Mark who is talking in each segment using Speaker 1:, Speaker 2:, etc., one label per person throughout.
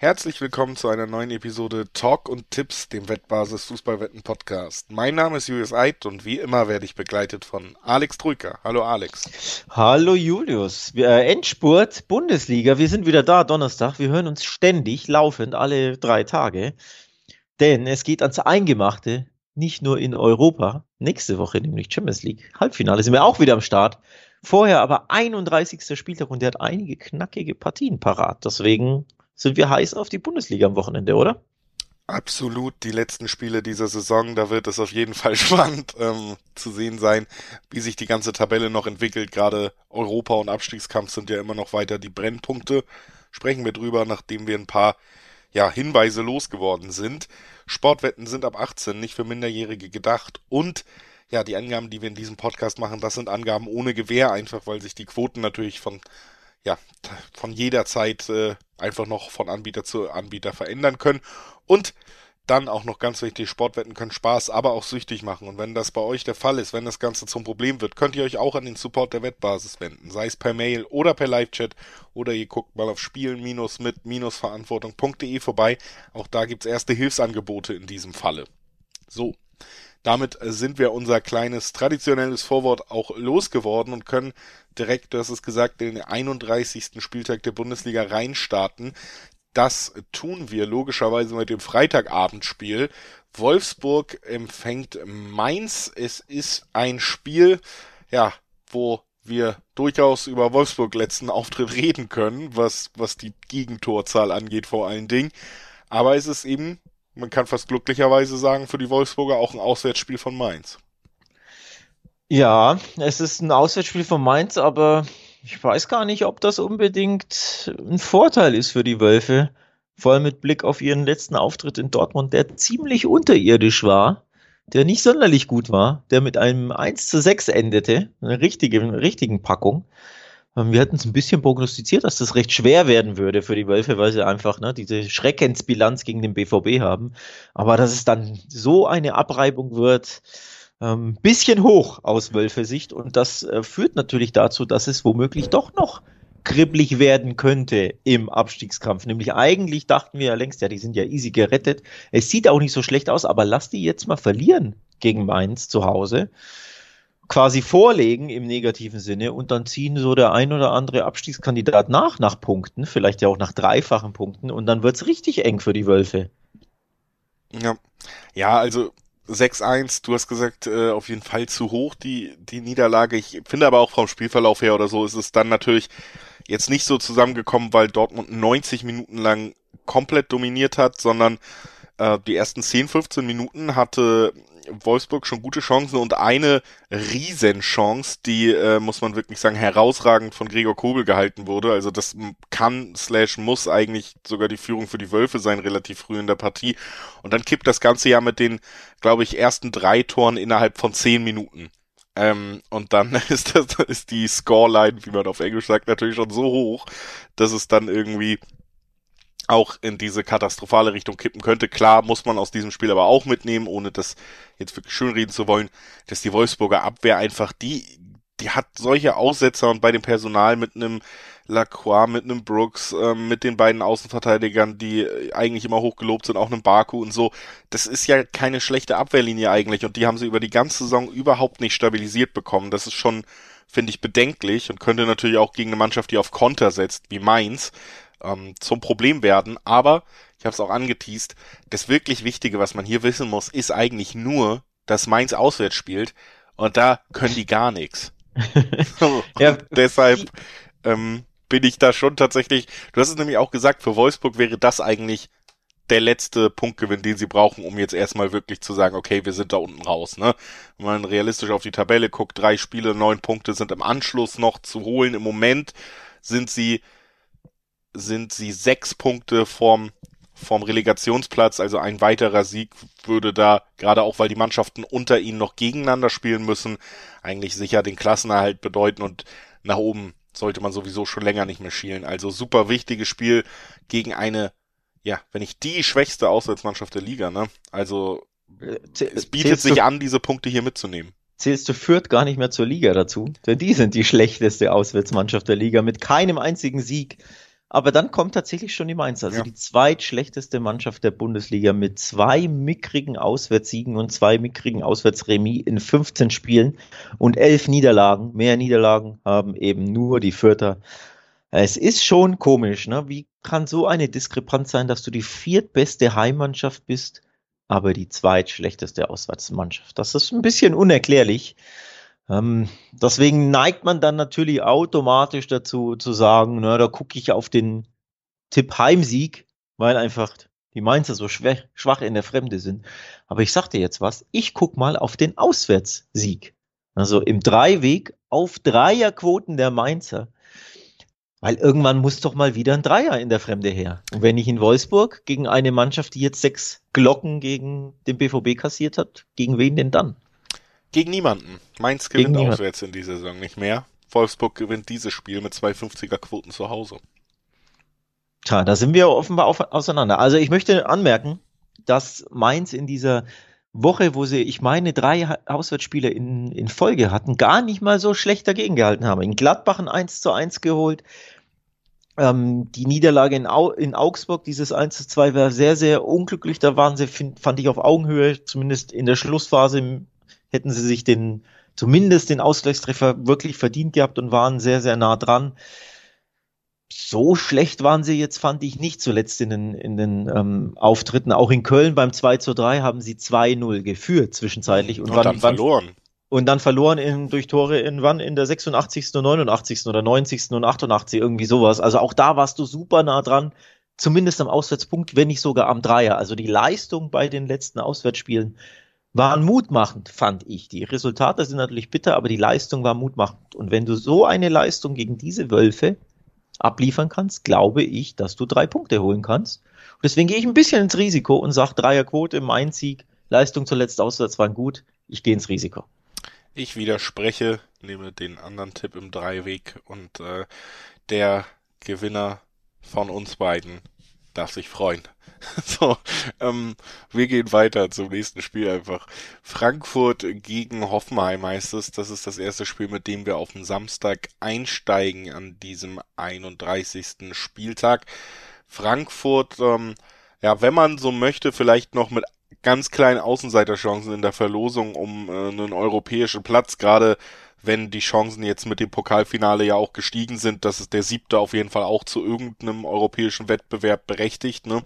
Speaker 1: Herzlich willkommen zu einer neuen Episode Talk und Tipps, dem Wettbasis Fußballwetten Podcast. Mein Name ist Julius Eid und wie immer werde ich begleitet von Alex Trüker. Hallo Alex.
Speaker 2: Hallo Julius. äh, Endspurt Bundesliga. Wir sind wieder da Donnerstag. Wir hören uns ständig, laufend, alle drei Tage. Denn es geht ans Eingemachte, nicht nur in Europa. Nächste Woche nämlich Champions League. Halbfinale sind wir auch wieder am Start. Vorher aber 31. Spieltag und der hat einige knackige Partien parat. Deswegen sind wir heiß auf die Bundesliga am Wochenende, oder?
Speaker 1: Absolut, die letzten Spiele dieser Saison, da wird es auf jeden Fall spannend ähm, zu sehen sein, wie sich die ganze Tabelle noch entwickelt. Gerade Europa und Abstiegskampf sind ja immer noch weiter die Brennpunkte. Sprechen wir drüber, nachdem wir ein paar ja, Hinweise losgeworden sind. Sportwetten sind ab 18 nicht für Minderjährige gedacht und ja, die Angaben, die wir in diesem Podcast machen, das sind Angaben ohne Gewähr, einfach weil sich die Quoten natürlich von ja, von jeder Zeit äh, einfach noch von Anbieter zu Anbieter verändern können. Und dann auch noch ganz wichtig, Sportwetten können Spaß, aber auch süchtig machen. Und wenn das bei euch der Fall ist, wenn das Ganze zum Problem wird, könnt ihr euch auch an den Support der Wettbasis wenden. Sei es per Mail oder per Live-Chat oder ihr guckt mal auf spielen-mit-verantwortung.de vorbei. Auch da gibt's erste Hilfsangebote in diesem Falle. So, damit sind wir unser kleines traditionelles Vorwort auch losgeworden und können direkt, du hast es gesagt, den 31. Spieltag der Bundesliga reinstarten. Das tun wir logischerweise mit dem Freitagabendspiel. Wolfsburg empfängt Mainz. Es ist ein Spiel, ja, wo wir durchaus über Wolfsburg letzten Auftritt reden können, was, was die Gegentorzahl angeht vor allen Dingen. Aber es ist eben, man kann fast glücklicherweise sagen, für die Wolfsburger auch ein Auswärtsspiel von Mainz.
Speaker 2: Ja, es ist ein Auswärtsspiel von Mainz, aber ich weiß gar nicht, ob das unbedingt ein Vorteil ist für die Wölfe. Vor allem mit Blick auf ihren letzten Auftritt in Dortmund, der ziemlich unterirdisch war, der nicht sonderlich gut war, der mit einem 1 zu 6 endete, eine richtige, eine richtigen Packung. Ähm, wir hatten es ein bisschen prognostiziert, dass das recht schwer werden würde für die Wölfe, weil sie einfach ne, diese Schreckensbilanz gegen den BVB haben. Aber dass es dann so eine Abreibung wird, ähm, bisschen hoch aus Wölfe-Sicht und das äh, führt natürlich dazu, dass es womöglich doch noch kribbelig werden könnte im Abstiegskampf. Nämlich eigentlich dachten wir ja längst, ja, die sind ja easy gerettet. Es sieht auch nicht so schlecht aus, aber lass die jetzt mal verlieren gegen Mainz zu Hause. Quasi vorlegen im negativen Sinne und dann ziehen so der ein oder andere Abstiegskandidat nach, nach Punkten, vielleicht ja auch nach dreifachen Punkten und dann wird's richtig eng für die Wölfe.
Speaker 1: Ja, ja also 6-1, du hast gesagt, äh, auf jeden Fall zu hoch, die, die Niederlage. Ich finde aber auch vom Spielverlauf her oder so ist es dann natürlich jetzt nicht so zusammengekommen, weil Dortmund 90 Minuten lang komplett dominiert hat, sondern äh, die ersten 10, 15 Minuten hatte Wolfsburg schon gute Chancen und eine Riesenchance, die, äh, muss man wirklich sagen, herausragend von Gregor Kobel gehalten wurde. Also das kann slash muss eigentlich sogar die Führung für die Wölfe sein, relativ früh in der Partie. Und dann kippt das Ganze ja mit den, glaube ich, ersten drei Toren innerhalb von zehn Minuten. Ähm, und dann ist das ist die Scoreline, wie man auf Englisch sagt, natürlich schon so hoch, dass es dann irgendwie auch in diese katastrophale Richtung kippen könnte. Klar muss man aus diesem Spiel aber auch mitnehmen, ohne das jetzt wirklich schönreden zu wollen, dass die Wolfsburger Abwehr einfach die, die hat solche Aussetzer und bei dem Personal mit einem Lacroix, mit einem Brooks, ähm, mit den beiden Außenverteidigern, die eigentlich immer hochgelobt sind, auch einem Baku und so. Das ist ja keine schlechte Abwehrlinie eigentlich und die haben sie über die ganze Saison überhaupt nicht stabilisiert bekommen. Das ist schon, finde ich, bedenklich und könnte natürlich auch gegen eine Mannschaft, die auf Konter setzt, wie Mainz, ähm, zum Problem werden. Aber ich habe es auch angeteased, das wirklich Wichtige, was man hier wissen muss, ist eigentlich nur, dass Mainz auswärts spielt und da können die gar nichts. ja, deshalb ähm, bin ich da schon tatsächlich, du hast es nämlich auch gesagt, für Wolfsburg wäre das eigentlich der letzte Punktgewinn, den sie brauchen, um jetzt erstmal wirklich zu sagen, okay, wir sind da unten raus. Ne? Wenn man realistisch auf die Tabelle guckt, drei Spiele, neun Punkte sind im Anschluss noch zu holen. Im Moment sind sie sind sie sechs Punkte vom vom Relegationsplatz, also ein weiterer Sieg würde da, gerade auch weil die Mannschaften unter ihnen noch gegeneinander spielen müssen, eigentlich sicher den Klassenerhalt bedeuten und nach oben sollte man sowieso schon länger nicht mehr schielen. Also super wichtiges Spiel gegen eine, ja, wenn nicht die schwächste Auswärtsmannschaft der Liga, ne? Also es bietet sich an, diese Punkte hier mitzunehmen.
Speaker 2: Zählst du Fürth gar nicht mehr zur Liga dazu? Denn die sind die schlechteste Auswärtsmannschaft der Liga mit keinem einzigen Sieg Aber dann kommt tatsächlich schon die Mainz, also ja. die zweitschlechteste Mannschaft der Bundesliga mit zwei mickrigen Auswärtssiegen und zwei mickrigen Auswärtsremis in 15 Spielen und elf Niederlagen. Mehr Niederlagen haben eben nur die Vierter. Es ist schon komisch, ne? Wie kann so eine Diskrepanz sein, dass du die viertbeste Heimmannschaft bist, aber die zweitschlechteste Auswärtsmannschaft? Das ist ein bisschen unerklärlich. Ähm, deswegen neigt man dann natürlich automatisch dazu zu sagen, na, da gucke ich auf den Tipp Heimsieg, weil einfach die Mainzer so schwach, schwach in der Fremde sind. Aber ich sag dir jetzt was, ich guck mal auf den Auswärtssieg. Also im Dreiweg auf Dreierquoten der Mainzer. Weil irgendwann muss doch mal wieder ein Dreier in der Fremde her. Und wenn ich in Wolfsburg gegen eine Mannschaft, die jetzt sechs Glocken gegen den BVB kassiert hat, gegen wen denn dann?
Speaker 1: Gegen niemanden. Mainz gewinnt Gegen auswärts in dieser Saison nicht mehr. Wolfsburg gewinnt dieses Spiel mit 250er Quoten zu Hause.
Speaker 2: Tja, da sind wir offenbar auf, auseinander. Also ich möchte anmerken, dass Mainz in dieser Woche, wo sie, ich meine, drei Auswärtsspiele in, in Folge hatten, gar nicht mal so schlecht dagegen gehalten haben. In Gladbach ein 1 zu 1 geholt. Ähm, die Niederlage in, Au in Augsburg, dieses 1 zu 2, war sehr, sehr unglücklich. Da waren sie, find, fand ich, auf Augenhöhe, zumindest in der Schlussphase hätten sie sich den, zumindest den Ausgleichstreffer wirklich verdient gehabt und waren sehr, sehr nah dran. So schlecht waren sie jetzt, fand ich nicht zuletzt in den, in den ähm, Auftritten. Auch in Köln beim 2 zu 3 haben sie 2-0 geführt zwischenzeitlich.
Speaker 1: Und, und wann, dann verloren.
Speaker 2: und dann verloren in, durch Tore in wann? In der 86. und 89. oder 90. und 88, irgendwie sowas. Also auch da warst du super nah dran. Zumindest am Auswärtspunkt, wenn nicht sogar am Dreier. Also die Leistung bei den letzten Auswärtsspielen waren mutmachend, fand ich. Die Resultate sind natürlich bitter, aber die Leistung war mutmachend. Und wenn du so eine Leistung gegen diese Wölfe abliefern kannst, glaube ich, dass du drei Punkte holen kannst. Und deswegen gehe ich ein bisschen ins Risiko und sage Dreierquote, mein Sieg, Leistung zuletzt auswärts waren gut, ich gehe ins Risiko.
Speaker 1: Ich widerspreche, nehme den anderen Tipp im Dreiweg und äh, der Gewinner von uns beiden darf sich freuen. So, ähm, wir gehen weiter zum nächsten Spiel einfach. Frankfurt gegen Hoffenheim heißt es. Das ist das erste Spiel, mit dem wir auf den Samstag einsteigen an diesem 31. Spieltag. Frankfurt, ähm, ja, wenn man so möchte, vielleicht noch mit ganz kleinen Außenseiterchancen in der Verlosung um äh, einen europäischen Platz, gerade wenn die Chancen jetzt mit dem Pokalfinale ja auch gestiegen sind, dass es der siebte auf jeden Fall auch zu irgendeinem europäischen Wettbewerb berechtigt. Ne?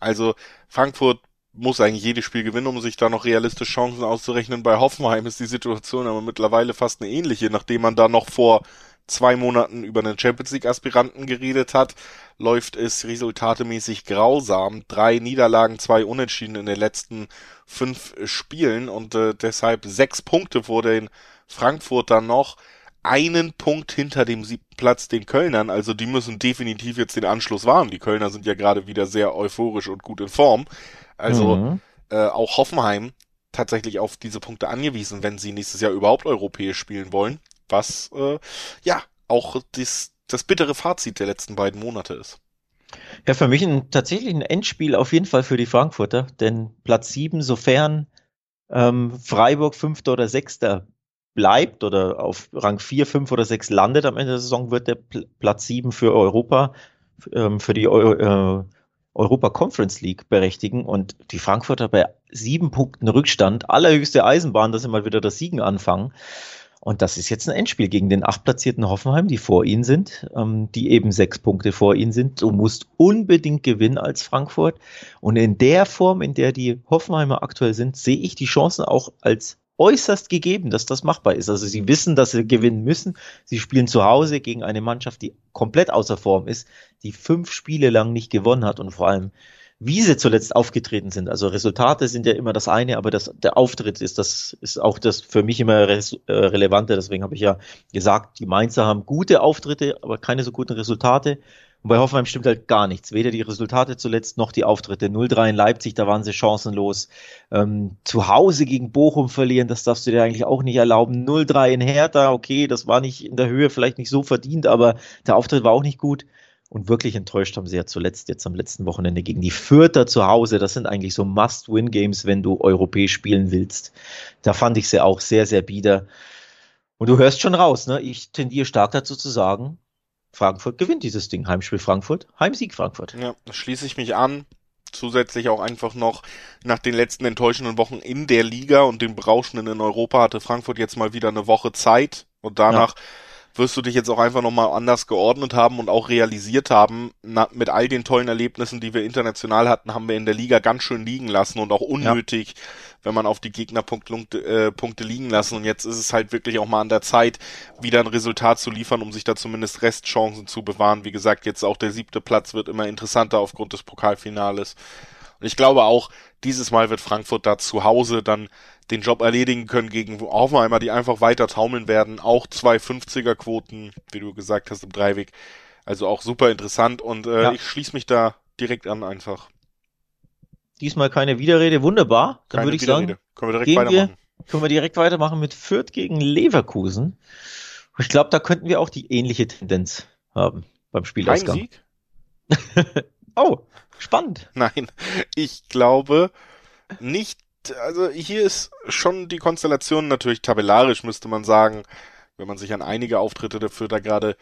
Speaker 1: Also Frankfurt muss eigentlich jedes Spiel gewinnen, um sich da noch realistisch Chancen auszurechnen. Bei Hoffenheim ist die Situation aber mittlerweile fast eine ähnliche, nachdem man da noch vor zwei Monaten über einen Champions League Aspiranten geredet hat, läuft es resultatemäßig grausam. Drei Niederlagen, zwei Unentschieden in den letzten fünf Spielen und äh, deshalb sechs Punkte vor den Frankfurter noch einen Punkt hinter dem siebten Platz den Kölnern. Also die müssen definitiv jetzt den Anschluss wahren. Die Kölner sind ja gerade wieder sehr euphorisch und gut in Form. Also mhm. äh, auch Hoffenheim tatsächlich auf diese Punkte angewiesen, wenn sie nächstes Jahr überhaupt europäisch spielen wollen. Was äh, ja auch das, das bittere Fazit der letzten beiden Monate ist.
Speaker 2: Ja, für mich ein tatsächlich ein Endspiel auf jeden Fall für die Frankfurter, denn Platz sieben, sofern ähm, Freiburg Fünfter oder Sechster bleibt oder auf Rang 4, 5 oder 6 landet am Ende der Saison, wird der Platz 7 für Europa, ähm, für die äh, Europa Conference League berechtigen und die Frankfurter bei sieben Punkten Rückstand, allerhöchste Eisenbahn, dass sie mal wieder das Siegen anfangen. Und das ist jetzt ein Endspiel gegen den achtplatzierten Hoffenheim, die vor ihnen sind, ähm, die eben sechs Punkte vor ihnen sind. Du musst unbedingt gewinnen als Frankfurt. Und in der Form, in der die Hoffenheimer aktuell sind, sehe ich die Chancen auch als äußerst gegeben, dass das machbar ist. Also sie wissen, dass sie gewinnen müssen. Sie spielen zu Hause gegen eine Mannschaft, die komplett außer Form ist, die fünf Spiele lang nicht gewonnen hat und vor allem, wie sie zuletzt aufgetreten sind. Also Resultate sind ja immer das eine, aber das, der Auftritt ist das ist auch das für mich immer res, äh, relevante. Deswegen habe ich ja gesagt, die Mainzer haben gute Auftritte, aber keine so guten Resultate. Und bei Hoffenheim stimmt halt gar nichts. Weder die Resultate zuletzt noch die Auftritte. 0-3 in Leipzig, da waren sie chancenlos. Ähm, zu Hause gegen Bochum verlieren, das darfst du dir eigentlich auch nicht erlauben. 0-3 in Hertha, okay, das war nicht in der Höhe, vielleicht nicht so verdient, aber der Auftritt war auch nicht gut. Und wirklich enttäuscht haben sie ja zuletzt jetzt am letzten Wochenende gegen die Fürther zu Hause. Das sind eigentlich so Must-Win-Games, wenn du europäisch spielen willst. Da fand ich sie auch sehr, sehr bieder. Und du hörst schon raus, ne? Ich tendiere stark dazu zu sagen, Frankfurt gewinnt dieses Ding. Heimspiel Frankfurt, Heimsieg Frankfurt.
Speaker 1: Ja, da schließe ich mich an. Zusätzlich auch einfach noch nach den letzten enttäuschenden Wochen in der Liga und den Berauschenden in Europa hatte Frankfurt jetzt mal wieder eine Woche Zeit und danach ja wirst du dich jetzt auch einfach nochmal anders geordnet haben und auch realisiert haben, na, mit all den tollen Erlebnissen, die wir international hatten, haben wir in der Liga ganz schön liegen lassen und auch unnötig, ja. wenn man auf die Gegnerpunkte äh, Punkte liegen lassen. Und jetzt ist es halt wirklich auch mal an der Zeit, wieder ein Resultat zu liefern, um sich da zumindest Restchancen zu bewahren. Wie gesagt, jetzt auch der siebte Platz wird immer interessanter aufgrund des Pokalfinales. Und ich glaube auch, dieses Mal wird Frankfurt da zu Hause dann den Job erledigen können gegen Hoffenheimer, die einfach weiter taumeln werden. Auch zwei 50er Quoten, wie du gesagt hast, im Dreiweg. Also auch super interessant und äh, ja. ich schließe mich da direkt an einfach.
Speaker 2: Diesmal keine Widerrede, wunderbar. Dann würde ich Widerrede. sagen, können wir direkt weitermachen. Wir, können wir direkt weitermachen mit Fürth gegen Leverkusen. Ich glaube, da könnten wir auch die ähnliche Tendenz haben beim Spielausgang. Sieg? oh, spannend.
Speaker 1: Nein, ich glaube nicht also hier ist schon die Konstellation natürlich tabellarisch, müsste man sagen. Wenn man sich an einige Auftritte der Fürther gerade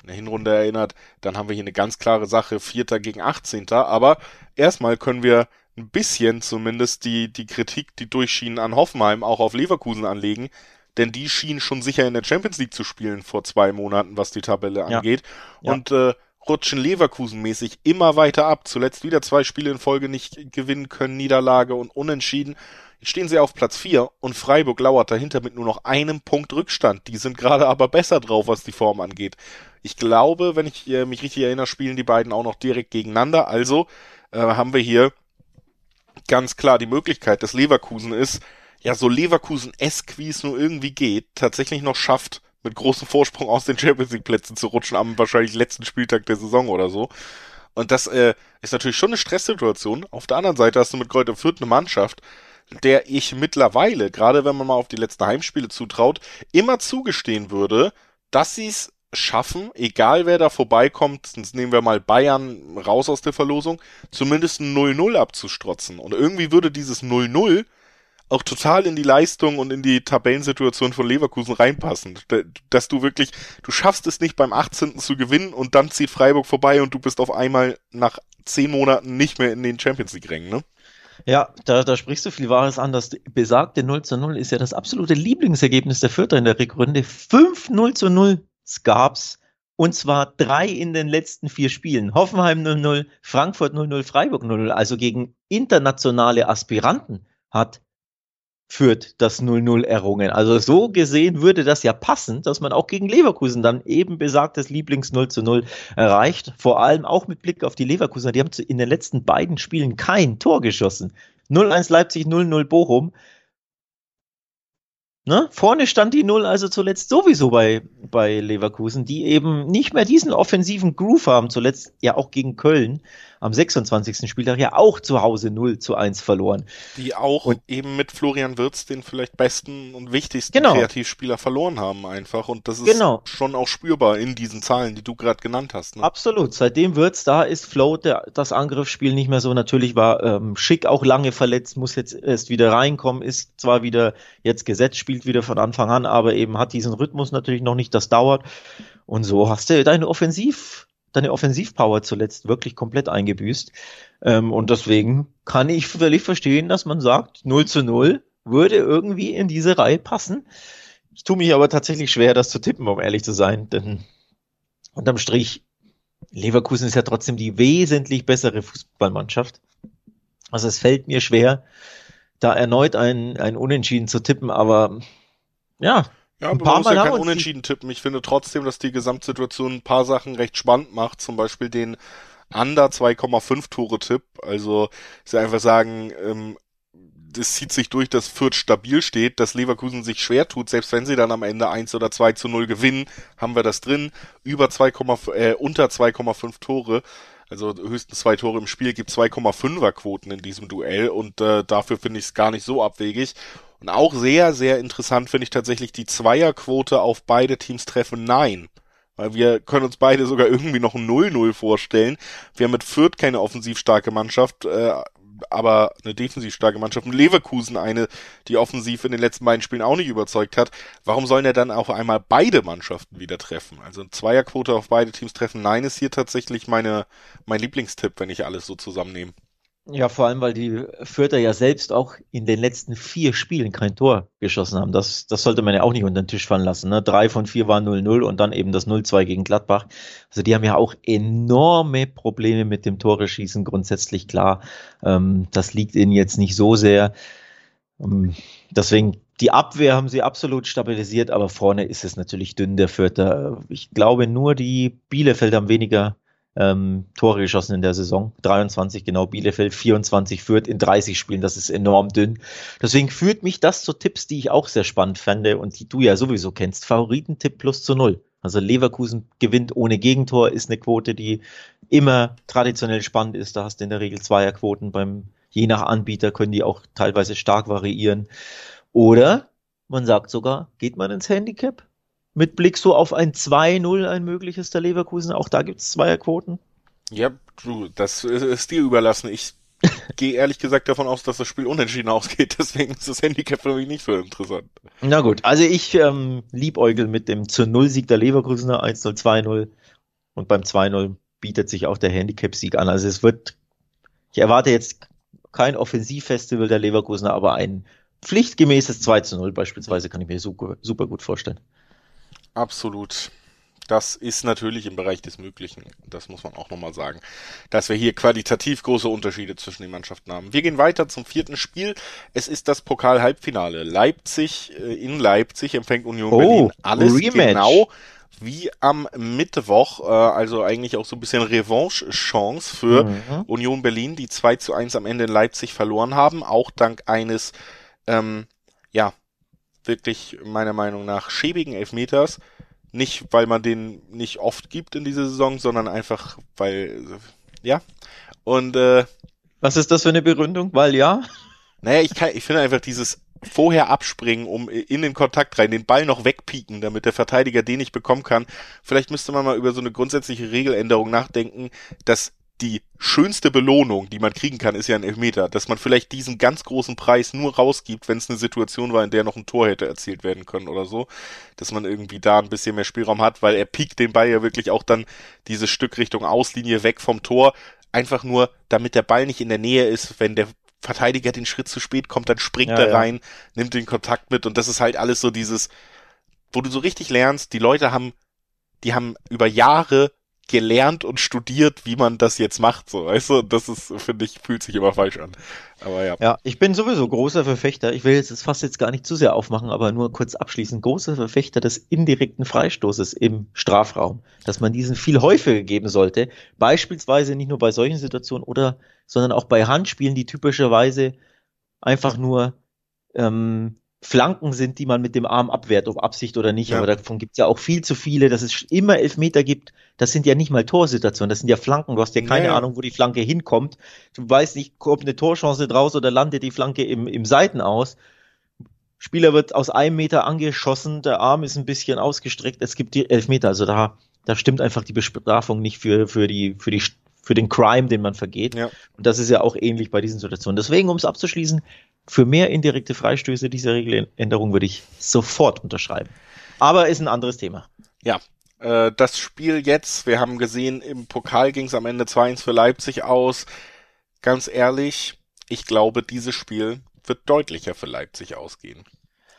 Speaker 1: in der Hinrunde erinnert, dann haben wir hier eine ganz klare Sache, Vierter gegen Achtzehnter. Aber erstmal können wir ein bisschen zumindest die, die Kritik, die durchschienen an Hoffenheim auch auf Leverkusen anlegen, denn die schienen schon sicher in der Champions League zu spielen vor zwei Monaten, was die Tabelle angeht. Ja. Und äh, rutschen Leverkusen-mäßig immer weiter ab. Zuletzt wieder zwei Spiele in Folge nicht gewinnen können, Niederlage und Unentschieden. Jetzt stehen sie auf Platz 4 und Freiburg lauert dahinter mit nur noch einem Punkt Rückstand. Die sind gerade aber besser drauf, was die Form angeht. Ich glaube, wenn ich äh, mich richtig erinnere, spielen die beiden auch noch direkt gegeneinander. Also äh, haben wir hier ganz klar die Möglichkeit, dass Leverkusen ist, ja so Leverkusen-esque, wie es nur irgendwie geht, tatsächlich noch schafft, mit großem Vorsprung aus den Champions League Plätzen zu rutschen am wahrscheinlich letzten Spieltag der Saison oder so. Und das äh, ist natürlich schon eine Stresssituation. Auf der anderen Seite hast du mit Kräuter Fürth eine Mannschaft, der ich mittlerweile, gerade wenn man mal auf die letzten Heimspiele zutraut, immer zugestehen würde, dass sie es schaffen, egal wer da vorbeikommt, sonst nehmen wir mal Bayern raus aus der Verlosung, zumindest ein 0-0 abzustrotzen. Und irgendwie würde dieses 0-0 auch total in die Leistung und in die Tabellensituation von Leverkusen reinpassen. Dass du wirklich, du schaffst es nicht beim 18. zu gewinnen und dann zieht Freiburg vorbei und du bist auf einmal nach zehn Monaten nicht mehr in den Champions League Rängen, ne?
Speaker 2: Ja, da, da sprichst du viel Wahres an. Das besagte 0 zu 0 ist ja das absolute Lieblingsergebnis der Vierter in der Rückrunde. 5 0 zu 0 gab's. Und zwar drei in den letzten vier Spielen. Hoffenheim 0-0, Frankfurt 0-0, Freiburg 0-0. Also gegen internationale Aspiranten hat führt das 0-0 errungen. Also so gesehen würde das ja passen, dass man auch gegen Leverkusen dann eben besagtes Lieblings 0 0 erreicht. Vor allem auch mit Blick auf die Leverkusener. Die haben in den letzten beiden Spielen kein Tor geschossen. 0-1 Leipzig, 0-0 Bochum. Ne? Vorne stand die Null also zuletzt sowieso bei, bei Leverkusen, die eben nicht mehr diesen offensiven Groove haben, zuletzt ja auch gegen Köln am 26. Spieltag ja auch zu Hause 0 zu 1 verloren.
Speaker 1: Die auch und, eben mit Florian Wirtz den vielleicht besten und wichtigsten genau. Kreativspieler verloren haben einfach und das ist genau. schon auch spürbar in diesen Zahlen, die du gerade genannt hast.
Speaker 2: Ne? Absolut, seitdem Wirtz da ist, float der, das Angriffsspiel nicht mehr so. Natürlich war ähm, Schick auch lange verletzt, muss jetzt erst wieder reinkommen, ist zwar wieder jetzt gesetzt, spielt wieder von Anfang an, aber eben hat diesen Rhythmus natürlich noch nicht, das dauert. Und so hast du deine Offensiv deine Offensivpower zuletzt wirklich komplett eingebüßt. Ähm, und deswegen kann ich völlig verstehen, dass man sagt, 0 zu 0 würde irgendwie in diese Reihe passen. Ich tue mich aber tatsächlich schwer, das zu tippen, um ehrlich zu sein, denn unterm Strich, Leverkusen ist ja trotzdem die wesentlich bessere Fußballmannschaft. Also es fällt mir schwer, da erneut ein, ein Unentschieden zu tippen, aber ja,
Speaker 1: ja, ein paar Mal ja kein Unentschieden tippen. Ich finde trotzdem, dass die Gesamtsituation ein paar Sachen recht spannend macht. Zum Beispiel den Under 2,5 Tore Tipp. Also, ich einfach sagen, ähm, das zieht sich durch, dass Fürth stabil steht, dass Leverkusen sich schwer tut, selbst wenn sie dann am Ende 1 oder 2 zu 0 gewinnen, haben wir das drin. Über 2, äh, unter 2,5 Tore. Also höchstens zwei Tore im Spiel gibt 2,5er Quoten in diesem Duell und äh, dafür finde ich es gar nicht so abwegig. Und auch sehr, sehr interessant finde ich tatsächlich die Zweierquote auf beide Teams treffen Nein. Weil wir können uns beide sogar irgendwie noch ein 0-0 vorstellen. Wir haben mit Fürth keine offensiv starke Mannschaft. Äh, aber eine defensiv starke Mannschaft. Und Leverkusen eine, die offensiv in den letzten beiden Spielen auch nicht überzeugt hat. Warum sollen er dann auf einmal beide Mannschaften wieder treffen? Also Zweierquote auf beide Teams treffen. Nein, ist hier tatsächlich meine, mein Lieblingstipp, wenn ich alles so zusammennehme.
Speaker 2: Ja, vor allem, weil die Fürther ja selbst auch in den letzten vier Spielen kein Tor geschossen haben. Das, das sollte man ja auch nicht unter den Tisch fallen lassen. Ne? Drei von vier waren 0-0 und dann eben das 0-2 gegen Gladbach. Also die haben ja auch enorme Probleme mit dem Tore schießen, grundsätzlich klar. Ähm, das liegt ihnen jetzt nicht so sehr. Ähm, deswegen, die Abwehr haben sie absolut stabilisiert, aber vorne ist es natürlich dünn, der Fürther. Ich glaube, nur die Bielefeld haben weniger ähm, Tore geschossen in der Saison. 23 genau Bielefeld, 24 führt in 30 Spielen. Das ist enorm dünn. Deswegen führt mich das zu Tipps, die ich auch sehr spannend fände und die du ja sowieso kennst. Favoritentipp plus zu null. Also Leverkusen gewinnt ohne Gegentor, ist eine Quote, die immer traditionell spannend ist. Da hast du in der Regel Zweierquoten beim, je nach Anbieter können die auch teilweise stark variieren. Oder man sagt sogar, geht man ins Handicap? Mit Blick so auf ein 2-0 ein mögliches der Leverkusen. Auch da gibt es Zweierquoten.
Speaker 1: Ja, du, das ist dir überlassen. Ich gehe ehrlich gesagt davon aus, dass das Spiel unentschieden ausgeht. Deswegen ist das Handicap für mich nicht so interessant.
Speaker 2: Na gut, also ich ähm, liebäugel mit dem zu Null-Sieg der Leverkusener 1-0, 2-0 und beim 2-0 bietet sich auch der Handicap-Sieg an. Also es wird, ich erwarte jetzt kein Offensivfestival der Leverkusener, aber ein pflichtgemäßes 2 0 beispielsweise kann ich mir super, super gut vorstellen.
Speaker 1: Absolut. Das ist natürlich im Bereich des Möglichen. Das muss man auch nochmal sagen. Dass wir hier qualitativ große Unterschiede zwischen den Mannschaften haben. Wir gehen weiter zum vierten Spiel. Es ist das Pokal-Halbfinale. Leipzig äh, in Leipzig empfängt Union oh, Berlin. Alles Rematch. genau wie am Mittwoch, äh, also eigentlich auch so ein bisschen Revanche-Chance für mhm. Union Berlin, die 2 zu 1 am Ende in Leipzig verloren haben, auch dank eines ähm, ja, wirklich meiner Meinung nach schäbigen Elfmeters. Nicht, weil man den nicht oft gibt in dieser Saison, sondern einfach, weil, ja. Und äh,
Speaker 2: was ist das für eine Begründung? Weil ja?
Speaker 1: Naja, ich kann, ich finde einfach dieses vorher abspringen, um in den Kontakt rein, den Ball noch wegpieken, damit der Verteidiger den nicht bekommen kann. Vielleicht müsste man mal über so eine grundsätzliche Regeländerung nachdenken, dass die schönste Belohnung, die man kriegen kann, ist ja ein Elfmeter, dass man vielleicht diesen ganz großen Preis nur rausgibt, wenn es eine Situation war, in der noch ein Tor hätte erzielt werden können oder so, dass man irgendwie da ein bisschen mehr Spielraum hat, weil er piekt den Ball ja wirklich auch dann dieses Stück Richtung Auslinie weg vom Tor, einfach nur, damit der Ball nicht in der Nähe ist, wenn der Verteidiger den Schritt zu spät kommt, dann springt ja, er rein, ja. nimmt den Kontakt mit und das ist halt alles so dieses, wo du so richtig lernst, die Leute haben, die haben über Jahre gelernt und studiert, wie man das jetzt macht, so, weißt du, das ist, finde ich, fühlt sich immer falsch an. Aber ja.
Speaker 2: Ja, ich bin sowieso großer Verfechter, ich will jetzt das fast jetzt gar nicht zu sehr aufmachen, aber nur kurz abschließend, großer Verfechter des indirekten Freistoßes im Strafraum, dass man diesen viel häufiger geben sollte, beispielsweise nicht nur bei solchen Situationen oder, sondern auch bei Handspielen, die typischerweise einfach nur ähm, Flanken sind, die man mit dem Arm abwehrt, ob Absicht oder nicht. Ja. Aber davon gibt es ja auch viel zu viele, dass es immer Elfmeter gibt. Das sind ja nicht mal Torsituationen, das sind ja Flanken. Du hast ja keine ja. Ahnung, wo die Flanke hinkommt. Du weißt nicht, kommt eine Torchance draus oder landet die Flanke im, im Seitenaus. Spieler wird aus einem Meter angeschossen, der Arm ist ein bisschen ausgestreckt, es gibt die Elfmeter. Also da, da stimmt einfach die Bestrafung nicht für, für die, für die für den Crime, den man vergeht. Ja. Und das ist ja auch ähnlich bei diesen Situationen. Deswegen, um es abzuschließen, für mehr indirekte Freistöße dieser Regeländerung würde ich sofort unterschreiben. Aber ist ein anderes Thema.
Speaker 1: Ja, äh, das Spiel jetzt, wir haben gesehen, im Pokal ging es am Ende 2-1 für Leipzig aus. Ganz ehrlich, ich glaube, dieses Spiel wird deutlicher für Leipzig ausgehen.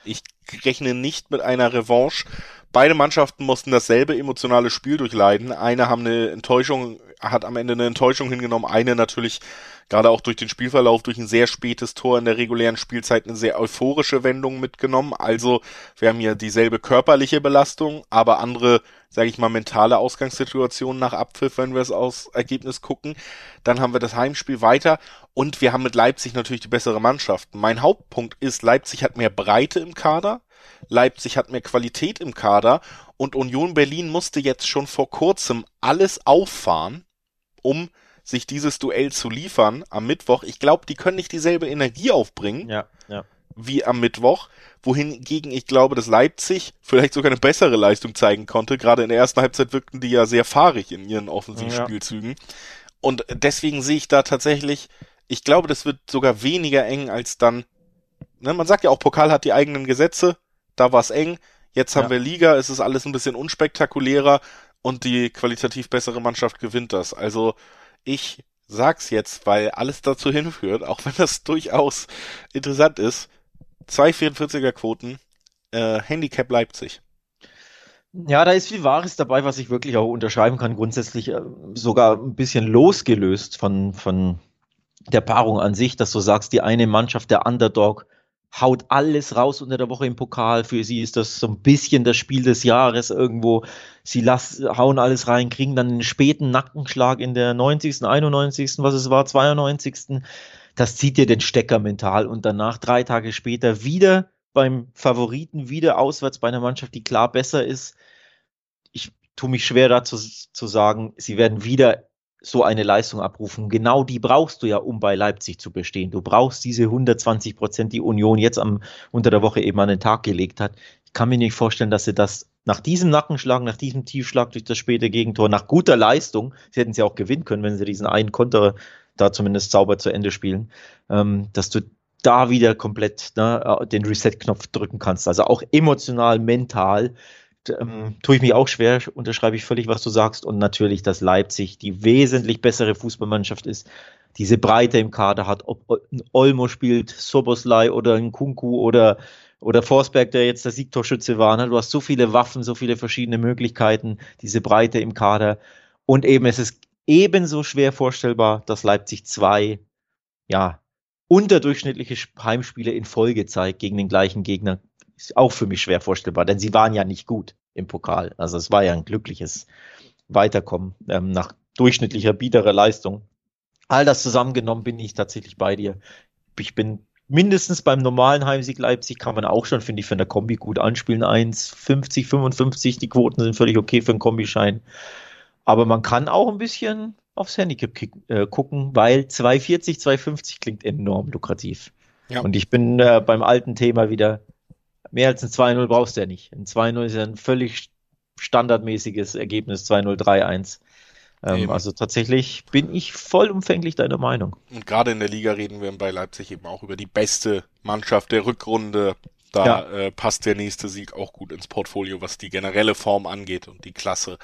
Speaker 1: Ich rechne nicht mit einer Revanche. Beide Mannschaften mussten dasselbe emotionale Spiel durchleiden. Eine haben eine Enttäuschung, hat am Ende eine Enttäuschung hingenommen, eine natürlich gerade auch durch den Spielverlauf, durch ein sehr spätes Tor in der regulären Spielzeit eine sehr euphorische Wendung mitgenommen. Also wir haben hier dieselbe körperliche Belastung, aber andere, sage ich mal, mentale Ausgangssituationen nach Abpfiff, wenn wir es aus Ergebnis gucken. Dann haben wir das Heimspiel weiter und wir haben mit Leipzig natürlich die bessere Mannschaft. Mein Hauptpunkt ist, Leipzig hat mehr Breite im Kader. Leipzig hat mehr Qualität im Kader und Union Berlin musste jetzt schon vor kurzem alles auffahren, um sich dieses Duell zu liefern am Mittwoch. Ich glaube, die können nicht dieselbe Energie aufbringen.
Speaker 2: Ja, ja.
Speaker 1: Wie am Mittwoch, wohingegen ich glaube, dass Leipzig vielleicht sogar eine bessere Leistung zeigen konnte. Gerade in der ersten Halbzeit wirkten die ja sehr fahrig in ihren Offensivspielzügen. Ja. Und deswegen sehe ich da tatsächlich Ich glaube, das wird sogar weniger eng als dann. Ne, man sagt ja auch, Pokal hat die eigenen Gesetze. Da war es eng. Jetzt haben ja. wir Liga, es ist alles ein bisschen unspektakulärer und die qualitativ bessere Mannschaft gewinnt das. Also ich sag's jetzt, weil alles dazu hinführt, auch wenn das durchaus interessant ist. Zwei 44er Quoten, äh, Handicap Leipzig.
Speaker 2: Ja, da ist viel Wahres dabei, was ich wirklich auch unterschreiben kann. Grundsätzlich äh, sogar ein bisschen losgelöst von, von der Paarung an sich, dass du sagst, die eine Mannschaft, der Underdog, haut alles raus unter der Woche im Pokal. Für sie ist das so ein bisschen das Spiel des Jahres irgendwo. Sie lass, hauen alles rein, kriegen dann einen späten Nackenschlag in der 90., 91., was es war, 92. Das zieht dir den Stecker mental und danach drei Tage später wieder beim Favoriten, wieder auswärts bei einer Mannschaft, die klar besser ist. Ich tue mich schwer dazu zu sagen, sie werden wieder so eine Leistung abrufen. Genau die brauchst du ja, um bei Leipzig zu bestehen. Du brauchst diese 120 Prozent, die Union jetzt am, unter der Woche eben an den Tag gelegt hat. Ich kann mir nicht vorstellen, dass sie das nach diesem Nackenschlag, nach diesem Tiefschlag durch das späte Gegentor, nach guter Leistung, sie hätten sie auch gewinnen können, wenn sie diesen einen Konter da zumindest sauber zu Ende spielen, ähm, dass du da wieder komplett ne, den Reset-Knopf drücken kannst. Also auch emotional, mental ähm, tue ich mich auch schwer, unterschreibe ich völlig, was du sagst. Und natürlich, dass Leipzig die wesentlich bessere Fußballmannschaft ist, diese Breite im Kader hat, ob ein Olmo spielt, Soboslai oder ein Kunku oder, oder Forsberg, der jetzt der Siegtorschütze war. Ne? Du hast so viele Waffen, so viele verschiedene Möglichkeiten, diese Breite im Kader. Und eben, es ist ebenso schwer vorstellbar, dass Leipzig zwei, ja, unterdurchschnittliche Heimspiele in Folge zeigt gegen den gleichen Gegner auch für mich schwer vorstellbar, denn sie waren ja nicht gut im Pokal. Also es war ja ein glückliches Weiterkommen ähm, nach durchschnittlicher biederer Leistung. All das zusammengenommen bin ich tatsächlich bei dir. Ich bin mindestens beim normalen Heimsieg Leipzig kann man auch schon, finde ich, für eine Kombi gut anspielen. 1,50, 55, die Quoten sind völlig okay für einen Kombischein. Aber man kann auch ein bisschen aufs Handicap äh, gucken, weil 2,40, 2,50 klingt enorm lukrativ. Ja. Und ich bin äh, beim alten Thema wieder mehr als ein 2-0 brauchst du ja nicht. Ein 2-0 ist ja ein völlig standardmäßiges Ergebnis, 2-0, 3-1. Ähm, also tatsächlich bin ich vollumfänglich deiner Meinung.
Speaker 1: Und gerade in der Liga reden wir bei Leipzig eben auch über die beste Mannschaft der Rückrunde. Da ja. äh, passt der nächste Sieg auch gut ins Portfolio, was die generelle Form angeht und die Klasse,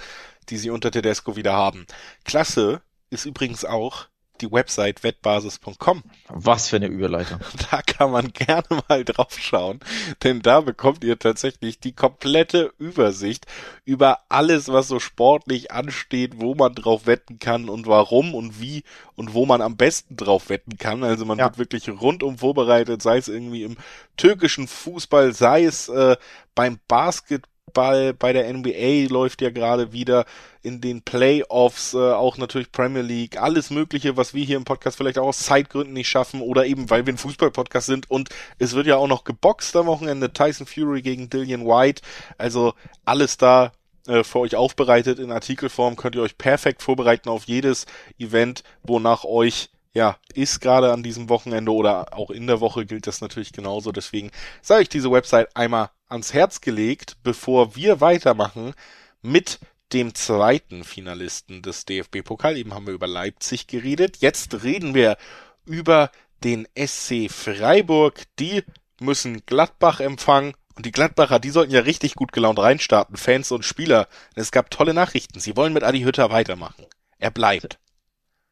Speaker 1: die sie unter Tedesco wieder haben. Klasse ist übrigens auch die Website wettbasis.com.
Speaker 2: Was für eine Überleitung.
Speaker 1: Da kann man gerne mal drauf schauen, denn da bekommt ihr tatsächlich die komplette Übersicht über alles, was so sportlich ansteht, wo man drauf wetten kann und warum und wie und wo man am besten drauf wetten kann. Also man ja. wird wirklich rundum vorbereitet, sei es irgendwie im türkischen Fußball, sei es äh, beim Basketball Ball bei der NBA läuft ja gerade wieder in den Playoffs, äh, auch natürlich Premier League, alles Mögliche, was wir hier im Podcast vielleicht auch aus Zeitgründen nicht schaffen oder eben, weil wir ein Fußball-Podcast sind und es wird ja auch noch geboxt am Wochenende, Tyson Fury gegen Dillian White, also alles da äh, für euch aufbereitet in Artikelform, könnt ihr euch perfekt vorbereiten auf jedes Event, wonach euch ja, ist gerade an diesem Wochenende oder auch in der Woche gilt das natürlich genauso. Deswegen sage ich diese Website einmal ans Herz gelegt, bevor wir weitermachen mit dem zweiten Finalisten des DFB-Pokal. Eben haben wir über Leipzig geredet. Jetzt reden wir über den SC Freiburg. Die müssen Gladbach empfangen. Und die Gladbacher, die sollten ja richtig gut gelaunt reinstarten, Fans und Spieler. Es gab tolle Nachrichten. Sie wollen mit Adi Hütter weitermachen. Er bleibt.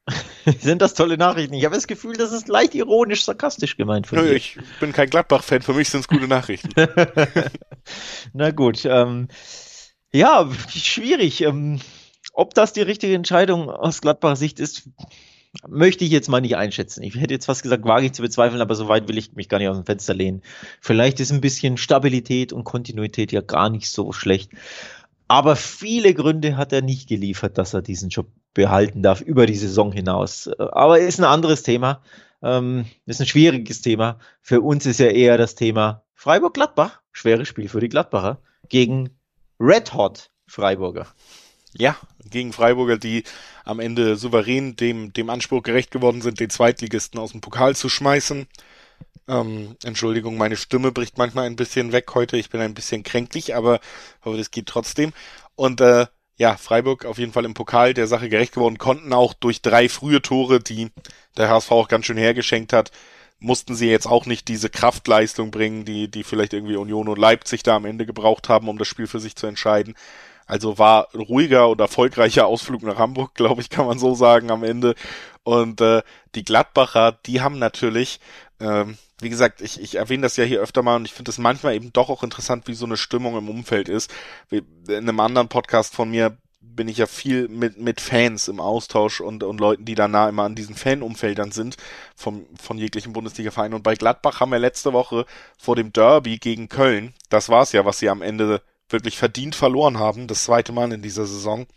Speaker 2: Sind das tolle Nachrichten? Ich habe das Gefühl, das ist leicht ironisch, sarkastisch gemeint
Speaker 1: von Nö, dir. Ich bin kein Gladbach-Fan, für mich sind es gute Nachrichten.
Speaker 2: Na gut, ähm, ja, schwierig. Ähm, ob das die richtige Entscheidung aus Gladbacher Sicht ist, möchte ich jetzt mal nicht einschätzen. Ich hätte jetzt fast gesagt, wage ich zu bezweifeln, aber so weit will ich mich gar nicht aus dem Fenster lehnen. Vielleicht ist ein bisschen Stabilität und Kontinuität ja gar nicht so schlecht. Aber viele Gründe hat er nicht geliefert, dass er diesen Job behalten darf über die Saison hinaus. Aber ist ein anderes Thema. Ähm, ist ein schwieriges Thema. Für uns ist ja eher das Thema Freiburg-Gladbach. Schweres Spiel für die Gladbacher gegen Red Hot Freiburger.
Speaker 1: Ja, gegen Freiburger, die am Ende souverän dem, dem Anspruch gerecht geworden sind, den Zweitligisten aus dem Pokal zu schmeißen. Ähm, Entschuldigung, meine Stimme bricht manchmal ein bisschen weg heute. Ich bin ein bisschen kränklich, aber hoffe, das geht trotzdem. Und äh, ja, Freiburg auf jeden Fall im Pokal der Sache gerecht geworden, konnten auch durch drei frühe Tore, die der HSV auch ganz schön hergeschenkt hat, mussten sie jetzt auch nicht diese Kraftleistung bringen, die, die vielleicht irgendwie Union und Leipzig da am Ende gebraucht haben, um das Spiel für sich zu entscheiden. Also war ruhiger und erfolgreicher Ausflug nach Hamburg, glaube ich, kann man so sagen am Ende. Und äh, die Gladbacher, die haben natürlich, ähm, wie gesagt, ich, ich erwähne das ja hier öfter mal und ich finde es manchmal eben doch auch interessant, wie so eine Stimmung im Umfeld ist. In einem anderen Podcast von mir bin ich ja viel mit, mit Fans im Austausch und, und Leuten, die da nah immer an diesen Fanumfeldern sind, vom, von jeglichen Bundesliga-Vereinen. Und bei Gladbach haben wir letzte Woche vor dem Derby gegen Köln, das war's ja, was sie am Ende wirklich verdient verloren haben, das zweite Mal in dieser Saison.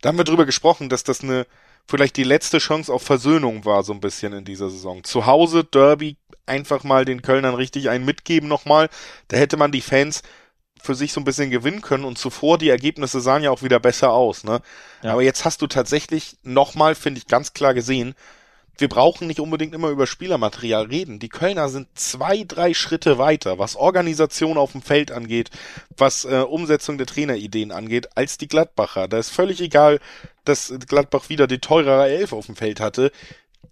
Speaker 1: Da haben wir drüber gesprochen, dass das eine, vielleicht die letzte Chance auf Versöhnung war, so ein bisschen in dieser Saison. Zu Hause, Derby, einfach mal den Kölnern richtig einen mitgeben nochmal. Da hätte man die Fans für sich so ein bisschen gewinnen können und zuvor die Ergebnisse sahen ja auch wieder besser aus, ne? Ja. Aber jetzt hast du tatsächlich nochmal, finde ich, ganz klar gesehen, wir brauchen nicht unbedingt immer über Spielermaterial reden. Die Kölner sind zwei, drei Schritte weiter, was Organisation auf dem Feld angeht, was äh, Umsetzung der Trainerideen angeht, als die Gladbacher. Da ist völlig egal, dass Gladbach wieder die teurere Elf auf dem Feld hatte.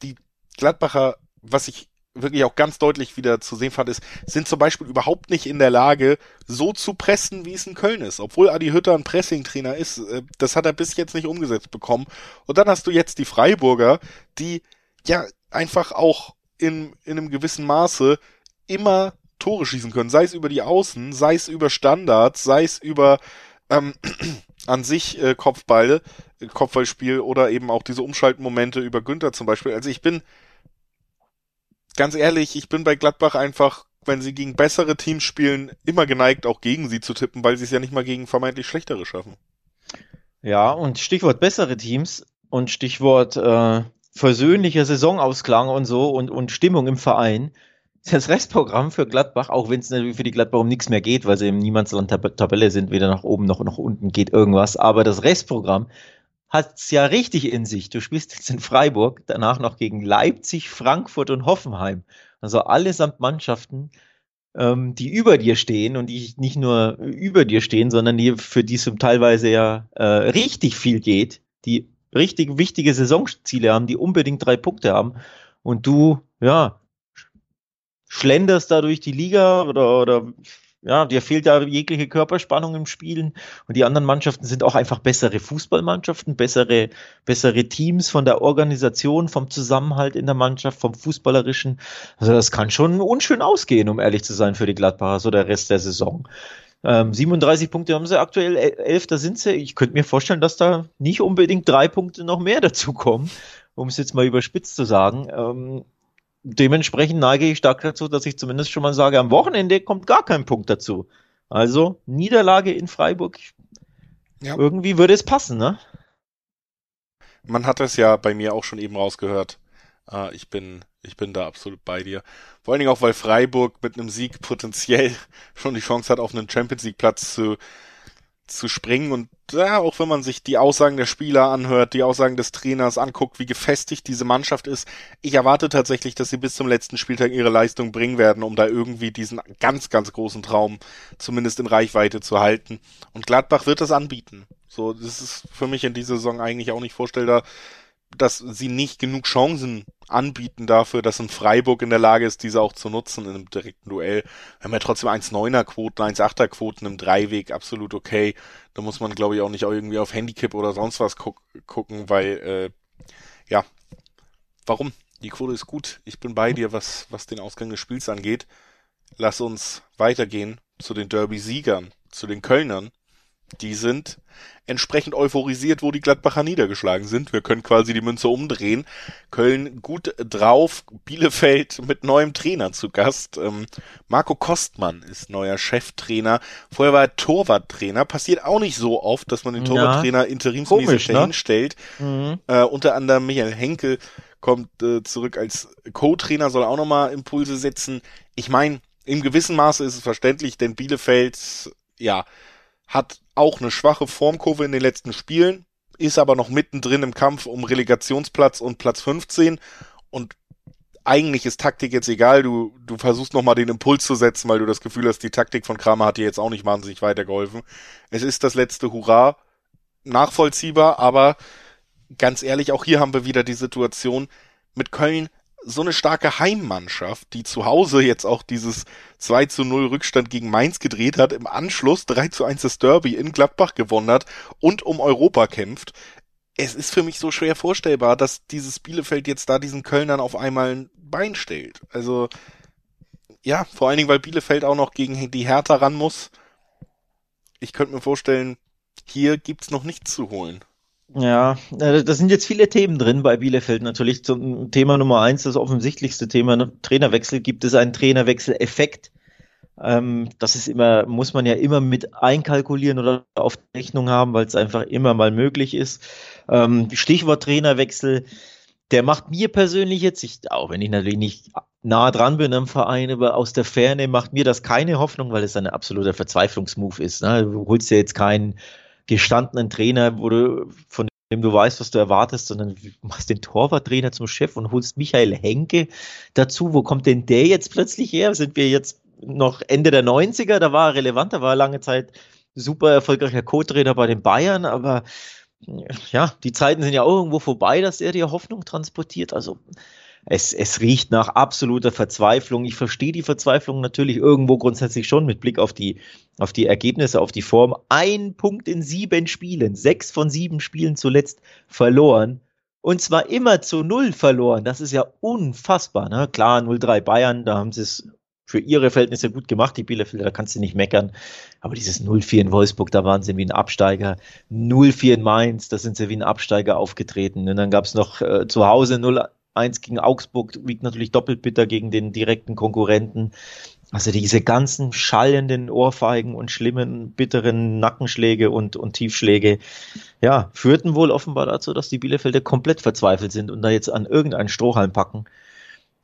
Speaker 1: Die Gladbacher, was ich wirklich auch ganz deutlich wieder zu sehen fand, ist, sind zum Beispiel überhaupt nicht in der Lage, so zu pressen, wie es in Köln ist. Obwohl Adi Hütter ein Pressing-Trainer ist, äh, das hat er bis jetzt nicht umgesetzt bekommen. Und dann hast du jetzt die Freiburger, die ja einfach auch in, in einem gewissen Maße immer Tore schießen können. Sei es über die Außen, sei es über Standards, sei es über ähm, an sich äh, Kopfball, Kopfballspiel oder eben auch diese Umschaltmomente über Günther zum Beispiel. Also ich bin ganz ehrlich, ich bin bei Gladbach einfach, wenn sie gegen bessere Teams spielen, immer geneigt, auch gegen sie zu tippen, weil sie es ja nicht mal gegen vermeintlich schlechtere schaffen.
Speaker 2: Ja, und Stichwort bessere Teams und Stichwort äh, versöhnlicher Saisonausklang und so und, und Stimmung im Verein. Das Restprogramm für Gladbach, auch wenn es natürlich für die Gladbach um nichts mehr geht, weil sie im Niemandsland-Tabelle sind, weder nach oben noch nach unten geht irgendwas, aber das Restprogramm hat's ja richtig in sich. Du spielst jetzt in Freiburg, danach noch gegen Leipzig, Frankfurt und Hoffenheim. Also allesamt Mannschaften, ähm, die über dir stehen und die nicht nur über dir stehen, sondern die für die es teilweise ja äh, richtig viel geht, die richtig wichtige Saisonziele haben, die unbedingt drei Punkte haben. Und du, ja, schlenderst da durch die Liga oder, oder ja, dir fehlt da jegliche Körperspannung im Spielen. Und die anderen Mannschaften sind auch einfach bessere Fußballmannschaften, bessere, bessere Teams von der Organisation, vom Zusammenhalt in der Mannschaft, vom Fußballerischen. Also das kann schon unschön ausgehen, um ehrlich zu sein, für die Gladbacher, so der Rest der Saison. Ähm, 37 Punkte haben sie aktuell, 11, da sind sie. Ich könnte mir vorstellen, dass da nicht unbedingt drei Punkte noch mehr dazu kommen, um es jetzt mal überspitzt zu sagen. Ähm, dementsprechend neige ich stark dazu, dass ich zumindest schon mal sage, am Wochenende kommt gar kein Punkt dazu. Also Niederlage in Freiburg. Ja. Irgendwie würde es passen, ne?
Speaker 1: Man hat es ja bei mir auch schon eben rausgehört. Äh, ich bin, ich bin da absolut bei dir. Vor allen Dingen auch, weil Freiburg mit einem Sieg potenziell schon die Chance hat, auf einen Champions League Platz zu zu springen und ja, auch wenn man sich die Aussagen der Spieler anhört, die Aussagen des Trainers anguckt, wie gefestigt diese Mannschaft ist, ich erwarte tatsächlich, dass sie bis zum letzten Spieltag ihre Leistung bringen werden, um da irgendwie diesen ganz, ganz großen Traum zumindest in Reichweite zu halten. Und Gladbach wird das anbieten. So, das ist für mich in dieser Saison eigentlich auch nicht vorstellbar, dass sie nicht genug Chancen anbieten dafür, dass ein Freiburg in der Lage ist, diese auch zu nutzen in einem direkten Duell. Wir haben ja trotzdem 1,9er Quoten, 1,8er Quoten im Dreiweg, absolut okay. Da muss man, glaube ich, auch nicht irgendwie auf Handicap oder sonst was guck gucken, weil, äh, ja, warum? Die Quote ist gut. Ich bin bei dir, was, was den Ausgang des Spiels angeht. Lass uns weitergehen zu den Derby-Siegern, zu den Kölnern. Die sind entsprechend euphorisiert, wo die Gladbacher niedergeschlagen sind. Wir können quasi die Münze umdrehen. Köln gut drauf, Bielefeld mit neuem Trainer zu Gast. Ähm, Marco Kostmann ist neuer Cheftrainer. Vorher war er Torwarttrainer. Passiert auch nicht so oft, dass man den Torwarttrainer ja, interimsmäßig ne? hinstellt. Mhm. Äh, unter anderem Michael Henkel kommt äh, zurück als Co-Trainer, soll auch nochmal Impulse setzen. Ich meine, im gewissen Maße ist es verständlich, denn Bielefeld, ja, hat auch eine schwache Formkurve in den letzten Spielen, ist aber noch mittendrin im Kampf um Relegationsplatz und Platz 15 und eigentlich ist Taktik jetzt egal, du, du versuchst nochmal den Impuls zu setzen, weil du das Gefühl hast, die Taktik von Kramer hat dir jetzt auch nicht wahnsinnig weitergeholfen. Es ist das letzte Hurra. nachvollziehbar, aber ganz ehrlich, auch hier haben wir wieder die Situation mit Köln so eine starke Heimmannschaft, die zu Hause jetzt auch dieses 2 zu 0 Rückstand gegen Mainz gedreht hat, im Anschluss 3 zu 1 das Derby in Gladbach gewonnen hat und um Europa kämpft. Es ist für mich so schwer vorstellbar, dass dieses Bielefeld jetzt da diesen Kölnern auf einmal ein Bein stellt. Also, ja, vor allen Dingen, weil Bielefeld auch noch gegen die Hertha ran muss. Ich könnte mir vorstellen, hier gibt's noch nichts zu holen.
Speaker 2: Ja, äh, da sind jetzt viele Themen drin bei Bielefeld natürlich. Zum Thema Nummer eins, das offensichtlichste Thema, ne? Trainerwechsel. Gibt es einen Trainerwechsel-Effekt? Ähm, das ist immer, muss man ja immer mit einkalkulieren oder auf Rechnung haben, weil es einfach immer mal möglich ist. Ähm, Stichwort Trainerwechsel, der macht mir persönlich jetzt, ich, auch wenn ich natürlich nicht nah dran bin am Verein, aber aus der Ferne macht mir das keine Hoffnung, weil es ein absoluter Verzweiflungsmove ist. Ne? Du holst ja jetzt keinen gestandenen Trainer, wo du, von dem du weißt, was du erwartest, sondern machst den Torwarttrainer zum Chef und holst Michael Henke dazu. Wo kommt denn der jetzt plötzlich her? Sind wir jetzt noch Ende der 90er? Da war er relevant, da war er lange Zeit super erfolgreicher Co-Trainer bei den Bayern, aber ja, die Zeiten sind ja auch irgendwo vorbei, dass er dir Hoffnung transportiert. Also es, es riecht nach absoluter Verzweiflung. Ich verstehe die Verzweiflung natürlich irgendwo grundsätzlich schon mit Blick auf die, auf die Ergebnisse, auf die Form. Ein Punkt in sieben Spielen, sechs von sieben Spielen zuletzt verloren. Und zwar immer zu null verloren. Das ist ja unfassbar. Ne? Klar, 0-3 Bayern, da haben sie es für ihre Verhältnisse gut gemacht, die Bielefelder, da kannst du nicht meckern. Aber dieses 0-4 in Wolfsburg, da waren sie wie ein Absteiger. 0-4 in Mainz, da sind sie wie ein Absteiger aufgetreten. Und dann gab es noch äh, zu Hause 0 1 gegen Augsburg wiegt natürlich doppelt bitter gegen den direkten Konkurrenten. Also diese ganzen schallenden Ohrfeigen und schlimmen, bitteren Nackenschläge und, und Tiefschläge, ja, führten wohl offenbar dazu, dass die Bielefelder komplett verzweifelt sind und da jetzt an irgendeinen Strohhalm packen.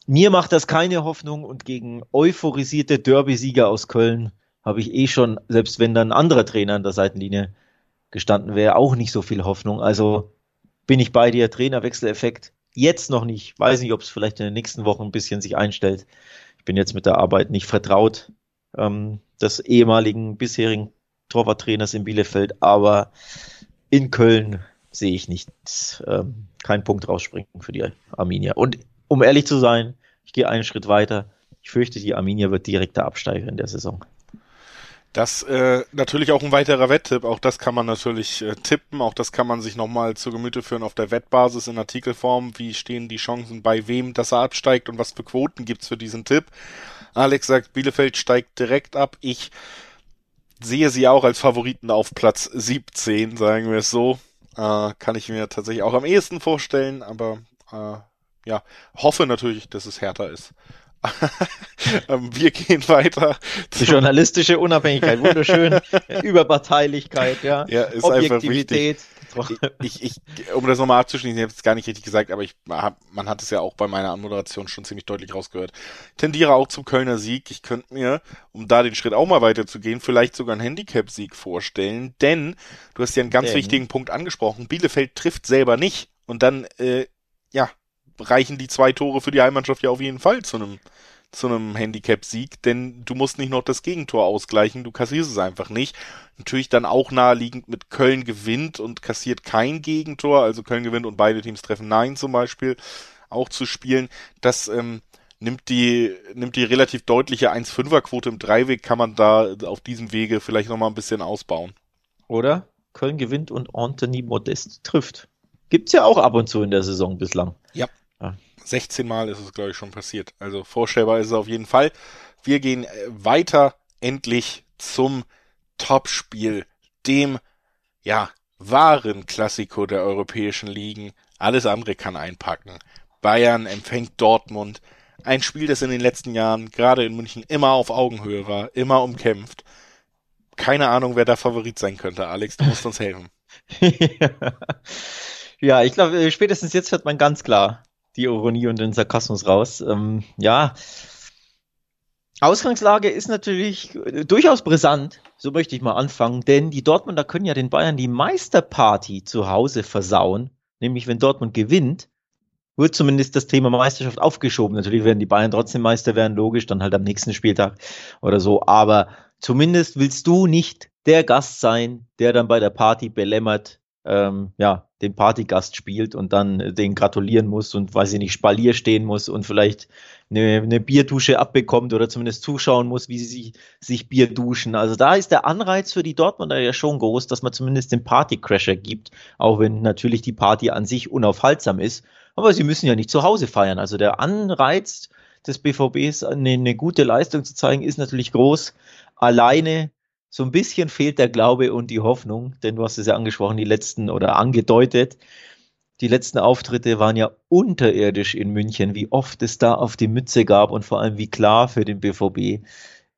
Speaker 2: Mir macht das keine Hoffnung und gegen euphorisierte Derby-Sieger aus Köln habe ich eh schon, selbst wenn dann ein anderer Trainer an der Seitenlinie gestanden wäre, auch nicht so viel Hoffnung. Also bin ich bei dir, Trainerwechseleffekt Jetzt noch nicht. Weiß nicht, ob es vielleicht in den nächsten Wochen ein bisschen sich einstellt. Ich bin jetzt mit der Arbeit nicht vertraut ähm, des ehemaligen bisherigen Torwarttrainers in Bielefeld, aber in Köln sehe ich nicht ähm, keinen Punkt rausspringen für die Arminia. Und um ehrlich zu sein, ich gehe einen Schritt weiter. Ich fürchte, die Arminia wird direkter Absteiger in der Saison.
Speaker 1: Das äh, natürlich auch ein weiterer Wetttipp. Auch das kann man natürlich äh, tippen. Auch das kann man sich nochmal zu Gemüte führen auf der Wettbasis in Artikelform. Wie stehen die Chancen bei wem, dass er absteigt und was für Quoten gibt's für diesen Tipp? Alex sagt, Bielefeld steigt direkt ab. Ich sehe sie auch als Favoriten auf Platz 17, sagen wir es so. Äh, kann ich mir tatsächlich auch am ehesten vorstellen, aber äh, ja, hoffe natürlich, dass es härter ist. Ähm, wir gehen weiter.
Speaker 2: Die journalistische Unabhängigkeit, wunderschön. Überparteilichkeit, ja.
Speaker 1: ja ist Objektivität. Ich, ich, um das nochmal abzuschließen, ich habe es gar nicht richtig gesagt, aber ich hab, man hat es ja auch bei meiner Anmoderation schon ziemlich deutlich rausgehört. Tendiere auch zum Kölner Sieg. Ich könnte mir, um da den Schritt auch mal weiterzugehen, vielleicht sogar einen Handicap-Sieg vorstellen, denn du hast ja einen ganz denn. wichtigen Punkt angesprochen. Bielefeld trifft selber nicht und dann, äh, ja, reichen die zwei Tore für die Heimmannschaft ja auf jeden Fall zu einem zu einem Handicap-Sieg, denn du musst nicht noch das Gegentor ausgleichen, du kassierst es einfach nicht. Natürlich dann auch naheliegend mit Köln gewinnt und kassiert kein Gegentor, also Köln gewinnt und beide Teams treffen Nein zum Beispiel, auch zu spielen. Das ähm, nimmt die nimmt die relativ deutliche 1-5er-Quote im Dreiweg, kann man da auf diesem Wege vielleicht nochmal ein bisschen ausbauen.
Speaker 2: Oder? Köln gewinnt und Anthony Modest trifft. Gibt's ja auch ab und zu in der Saison bislang.
Speaker 1: Ja. 16 Mal ist es, glaube ich, schon passiert. Also vorstellbar ist es auf jeden Fall. Wir gehen äh, weiter endlich zum Topspiel, dem, ja, wahren Klassiko der europäischen Ligen. Alles andere kann einpacken. Bayern empfängt Dortmund. Ein Spiel, das in den letzten Jahren, gerade in München, immer auf Augenhöhe war, immer umkämpft. Keine Ahnung, wer da Favorit sein könnte. Alex, du musst uns helfen.
Speaker 2: ja, ich glaube, äh, spätestens jetzt hört man ganz klar, die Ironie und den Sarkasmus raus. Ähm, ja, Ausgangslage ist natürlich äh, durchaus brisant, so möchte ich mal anfangen, denn die Dortmunder können ja den Bayern die Meisterparty zu Hause versauen, nämlich wenn Dortmund gewinnt, wird zumindest das Thema Meisterschaft aufgeschoben. Natürlich werden die Bayern trotzdem Meister werden, logisch, dann halt am nächsten Spieltag oder so, aber zumindest willst du nicht der Gast sein, der dann bei der Party belämmert ähm, ja, den Partygast spielt und dann den gratulieren muss und weiß ich nicht, Spalier stehen muss und vielleicht eine, eine Bierdusche abbekommt oder zumindest zuschauen muss, wie sie sich, sich Bier duschen. Also da ist der Anreiz für die Dortmunder ja schon groß, dass man zumindest den Partycrasher gibt, auch wenn natürlich die Party an sich unaufhaltsam ist. Aber sie müssen ja nicht zu Hause feiern. Also der Anreiz des BVBs, eine, eine gute Leistung zu zeigen, ist natürlich groß. Alleine so ein bisschen fehlt der Glaube und die Hoffnung, denn du hast es ja angesprochen, die letzten oder angedeutet, die letzten Auftritte waren ja unterirdisch in München. Wie oft es da auf die Mütze gab und vor allem wie klar für den BVB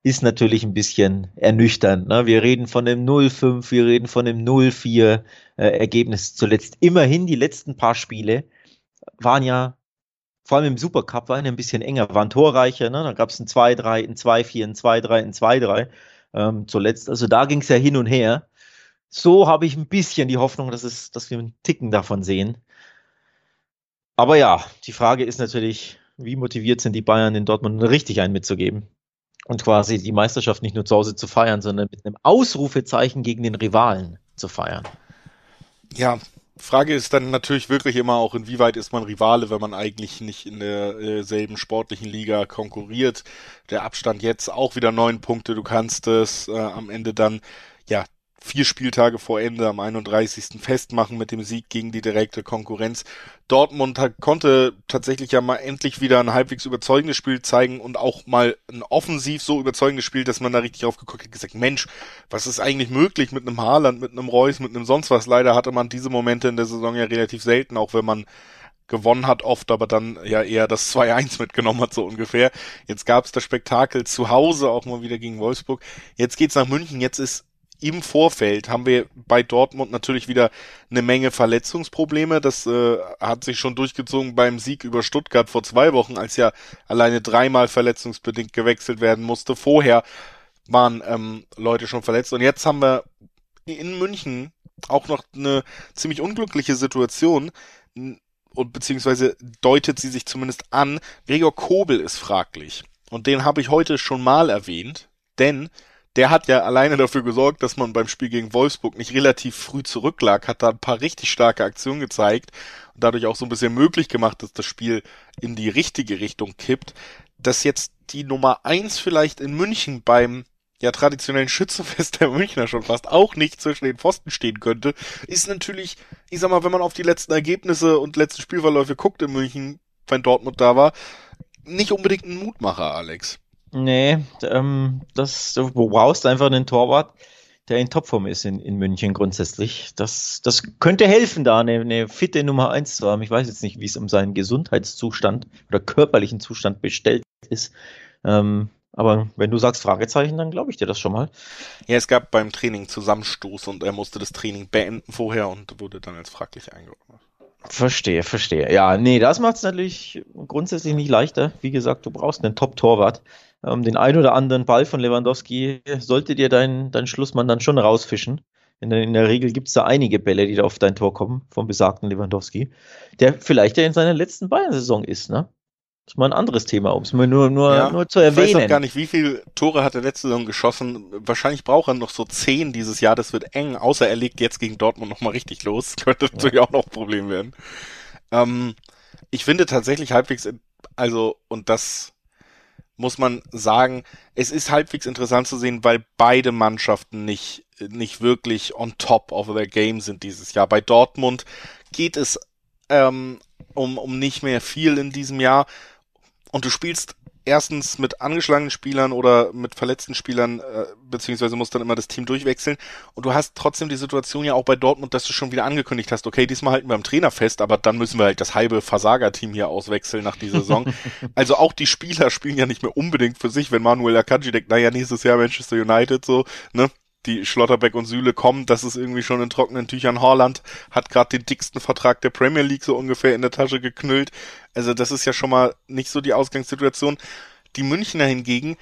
Speaker 2: ist natürlich ein bisschen ernüchternd. Ne? Wir reden von dem 0-5, wir reden von dem 0-4 äh, Ergebnis zuletzt. Immerhin die letzten paar Spiele waren ja vor allem im Supercup waren ein bisschen enger, waren torreicher. Ne? Da gab es ein 2-3, ein 2-4, ein 2-3, ein 2-3 ähm, zuletzt. Also da ging es ja hin und her. So habe ich ein bisschen die Hoffnung, dass, es, dass wir einen Ticken davon sehen. Aber ja, die Frage ist natürlich, wie motiviert sind die Bayern in Dortmund richtig einen mitzugeben? Und quasi die Meisterschaft nicht nur zu Hause zu feiern, sondern mit einem Ausrufezeichen gegen den Rivalen zu feiern.
Speaker 1: Ja, Frage ist dann natürlich wirklich immer auch, inwieweit ist man Rivale, wenn man eigentlich nicht in derselben sportlichen Liga konkurriert. Der Abstand jetzt auch wieder neun Punkte. Du kannst es äh, am Ende dann ja vier Spieltage vor Ende am 31. festmachen mit dem Sieg gegen die direkte Konkurrenz. Dortmund konnte tatsächlich ja mal endlich wieder ein halbwegs überzeugendes Spiel zeigen und auch mal ein offensiv so überzeugendes Spiel, dass man da richtig drauf geguckt hat, gesagt, Mensch, was ist eigentlich möglich mit einem Haaland, mit einem Reus, mit einem sonst was? Leider hatte man diese Momente in der Saison ja relativ selten, auch wenn man gewonnen hat oft, aber dann ja eher das 2-1 mitgenommen hat, so ungefähr. Jetzt gab es das Spektakel zu Hause auch mal wieder gegen Wolfsburg. Jetzt geht's nach München, jetzt ist im Vorfeld haben wir bei Dortmund natürlich wieder eine Menge Verletzungsprobleme. Das äh, hat sich schon durchgezogen beim Sieg über Stuttgart vor zwei Wochen, als ja alleine dreimal verletzungsbedingt gewechselt werden musste. Vorher waren ähm, Leute schon verletzt und jetzt haben wir in München auch noch eine ziemlich unglückliche Situation und beziehungsweise deutet sie sich zumindest an. Gregor Kobel ist fraglich und den habe ich heute schon mal erwähnt, denn der hat ja alleine dafür gesorgt, dass man beim Spiel gegen Wolfsburg nicht relativ früh zurücklag, hat da ein paar richtig starke Aktionen gezeigt und dadurch auch so ein bisschen möglich gemacht, dass das Spiel in die richtige Richtung kippt. Dass jetzt die Nummer eins vielleicht in München beim ja traditionellen Schützenfest der Münchner schon fast auch nicht zwischen den Pfosten stehen könnte, ist natürlich, ich sag mal, wenn man auf die letzten Ergebnisse und letzten Spielverläufe guckt in München, wenn Dortmund da war, nicht unbedingt ein Mutmacher, Alex.
Speaker 2: Nee, ähm, das, du brauchst einfach einen Torwart, der in Topform ist in, in München grundsätzlich. Das, das könnte helfen, da eine, eine fitte Nummer eins zu haben. Ich weiß jetzt nicht, wie es um seinen Gesundheitszustand oder körperlichen Zustand bestellt ist. Ähm, aber wenn du sagst Fragezeichen, dann glaube ich dir das schon mal.
Speaker 1: Ja, es gab beim Training Zusammenstoß und er musste das Training beenden vorher und wurde dann als fraglich eingeordnet.
Speaker 2: Verstehe, verstehe. Ja, nee, das macht es natürlich grundsätzlich nicht leichter. Wie gesagt, du brauchst einen Top-Torwart ähm, den ein oder anderen Ball von Lewandowski sollte dir dein, dein Schlussmann dann schon rausfischen. In der, in der Regel gibt es da einige Bälle, die da auf dein Tor kommen, vom besagten Lewandowski, der vielleicht ja in seiner letzten Bayern-Saison ist, ne? Das ist mal ein anderes Thema, um es mal nur, nur, ja, nur zu erwähnen. Ich weiß
Speaker 1: auch gar nicht, wie viele Tore hat er letzte Saison geschossen. Wahrscheinlich braucht er noch so zehn dieses Jahr. Das wird eng, außer er legt jetzt gegen Dortmund nochmal richtig los. Könnte ja. natürlich auch noch ein Problem werden. Ähm, ich finde tatsächlich halbwegs, also, und das muss man sagen, es ist halbwegs interessant zu sehen, weil beide Mannschaften nicht, nicht wirklich on top of their game sind dieses Jahr. Bei Dortmund geht es ähm, um, um nicht mehr viel in diesem Jahr und du spielst erstens mit angeschlagenen Spielern oder mit verletzten Spielern, äh, beziehungsweise musst dann immer das Team durchwechseln. Und du hast trotzdem die Situation ja auch bei Dortmund, dass du schon wieder angekündigt hast, okay, diesmal halten wir am Trainer fest, aber dann müssen wir halt das halbe Versagerteam hier auswechseln nach dieser Saison. also auch die Spieler spielen ja nicht mehr unbedingt für sich, wenn Manuel Akanji denkt, naja, nächstes Jahr Manchester United so, ne? Die Schlotterbeck und Süle kommen, das ist irgendwie schon in trockenen Tüchern. Holland hat gerade den dicksten Vertrag der Premier League so ungefähr in der Tasche geknüllt. Also das ist ja schon mal nicht so die Ausgangssituation. Die Münchner hingegen,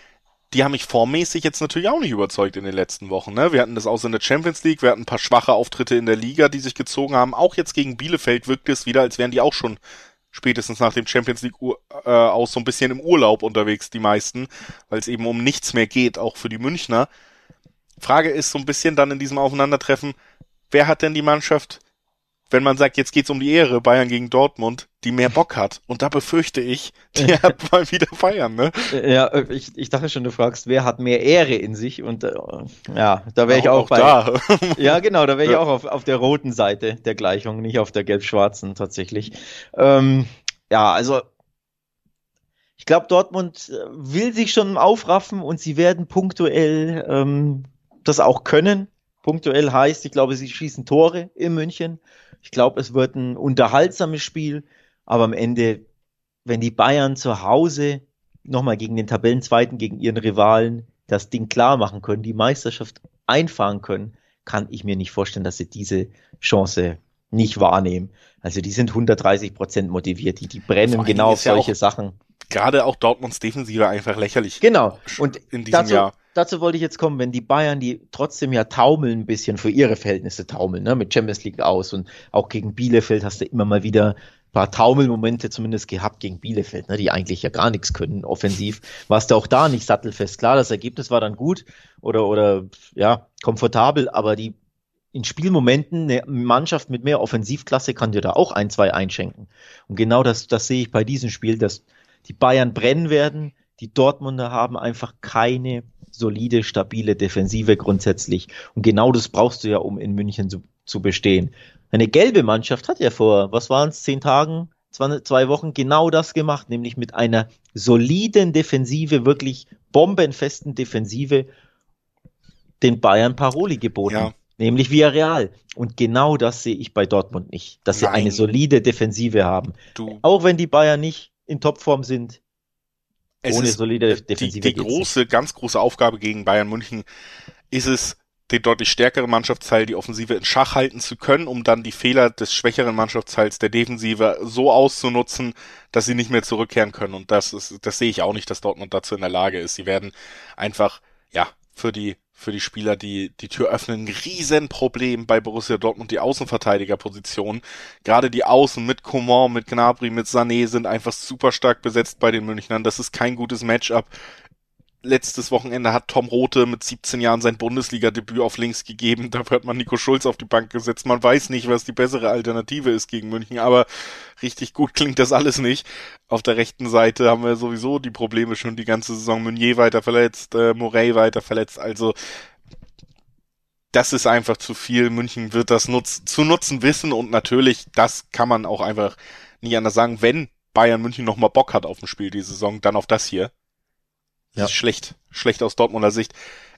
Speaker 1: die haben mich formmäßig jetzt natürlich auch nicht überzeugt in den letzten Wochen. Ne? Wir hatten das auch in der Champions League, wir hatten ein paar schwache Auftritte in der Liga, die sich gezogen haben. Auch jetzt gegen Bielefeld wirkt es wieder, als wären die auch schon spätestens nach dem Champions League äh, aus so ein bisschen im Urlaub unterwegs, die meisten, weil es eben um nichts mehr geht, auch für die Münchner. Frage ist so ein bisschen dann in diesem Aufeinandertreffen, wer hat denn die Mannschaft wenn man sagt, jetzt geht's um die Ehre, Bayern gegen Dortmund, die mehr Bock hat. Und da befürchte ich, die hat mal wieder feiern, ne?
Speaker 2: Ja, ich, ich dachte schon, du fragst, wer hat mehr Ehre in sich? Und äh, ja, da wäre ich auch, auch, bei. Da. Ja, genau, da wäre ich auch auf, auf der roten Seite der Gleichung, nicht auf der gelb-schwarzen tatsächlich. Ähm, ja, also ich glaube, Dortmund äh, will sich schon aufraffen und sie werden punktuell ähm, das auch können. Punktuell heißt, ich glaube, sie schießen Tore in München. Ich glaube, es wird ein unterhaltsames Spiel, aber am Ende, wenn die Bayern zu Hause nochmal gegen den Tabellenzweiten, gegen ihren Rivalen das Ding klar machen können, die Meisterschaft einfahren können, kann ich mir nicht vorstellen, dass sie diese Chance nicht wahrnehmen. Also die sind 130 Prozent motiviert, die, die brennen genau auf solche ja Sachen.
Speaker 1: Gerade auch Dortmunds Defensive einfach lächerlich.
Speaker 2: Genau. Und in diesem dazu, Jahr dazu wollte ich jetzt kommen, wenn die Bayern, die trotzdem ja taumeln ein bisschen für ihre Verhältnisse taumeln, ne, mit Champions League aus und auch gegen Bielefeld hast du immer mal wieder ein paar Taumelmomente zumindest gehabt gegen Bielefeld, ne, die eigentlich ja gar nichts können offensiv. Warst du auch da nicht sattelfest. Klar, das Ergebnis war dann gut oder, oder ja, komfortabel, aber die in Spielmomenten eine Mannschaft mit mehr Offensivklasse kann dir da auch ein, zwei einschenken. Und genau das, das sehe ich bei diesem Spiel, dass die Bayern brennen werden, die Dortmunder haben einfach keine solide, stabile Defensive grundsätzlich. Und genau das brauchst du ja, um in München zu, zu bestehen. Eine gelbe Mannschaft hat ja vor, was waren es, zehn Tagen, zwei, zwei Wochen genau das gemacht, nämlich mit einer soliden Defensive, wirklich bombenfesten Defensive den Bayern Paroli geboten. Ja. Nämlich Villarreal. Und genau das sehe ich bei Dortmund nicht. Dass sie Nein. eine solide Defensive haben. Du. Auch wenn die Bayern nicht in Topform sind,
Speaker 1: es ohne solide Defensive. Die, die große, nicht. ganz große Aufgabe gegen Bayern München ist es, den deutlich stärkeren Mannschaftsteil die Offensive in Schach halten zu können, um dann die Fehler des schwächeren Mannschaftsteils der Defensive so auszunutzen, dass sie nicht mehr zurückkehren können. Und das ist, das sehe ich auch nicht, dass Dortmund dazu in der Lage ist. Sie werden einfach, ja, für die für die Spieler, die die Tür öffnen. Ein Riesenproblem bei Borussia Dortmund, die Außenverteidigerposition. Gerade die Außen mit Coman, mit Gnabry, mit Sané sind einfach super stark besetzt bei den Münchnern. Das ist kein gutes Matchup letztes Wochenende hat Tom Rote mit 17 Jahren sein Bundesliga-Debüt auf links gegeben. Dafür hat man Nico Schulz auf die Bank gesetzt. Man weiß nicht, was die bessere Alternative ist gegen München, aber richtig gut klingt das alles nicht. Auf der rechten Seite haben wir sowieso die Probleme schon die ganze Saison. Meunier weiter verletzt, äh, Morey weiter verletzt. Also das ist einfach zu viel. München wird das nutz zu nutzen wissen und natürlich, das kann man auch einfach nie anders sagen. Wenn Bayern München nochmal Bock hat auf ein Spiel die Saison, dann auf das hier ja. ist schlecht, schlecht aus Dortmunder Sicht.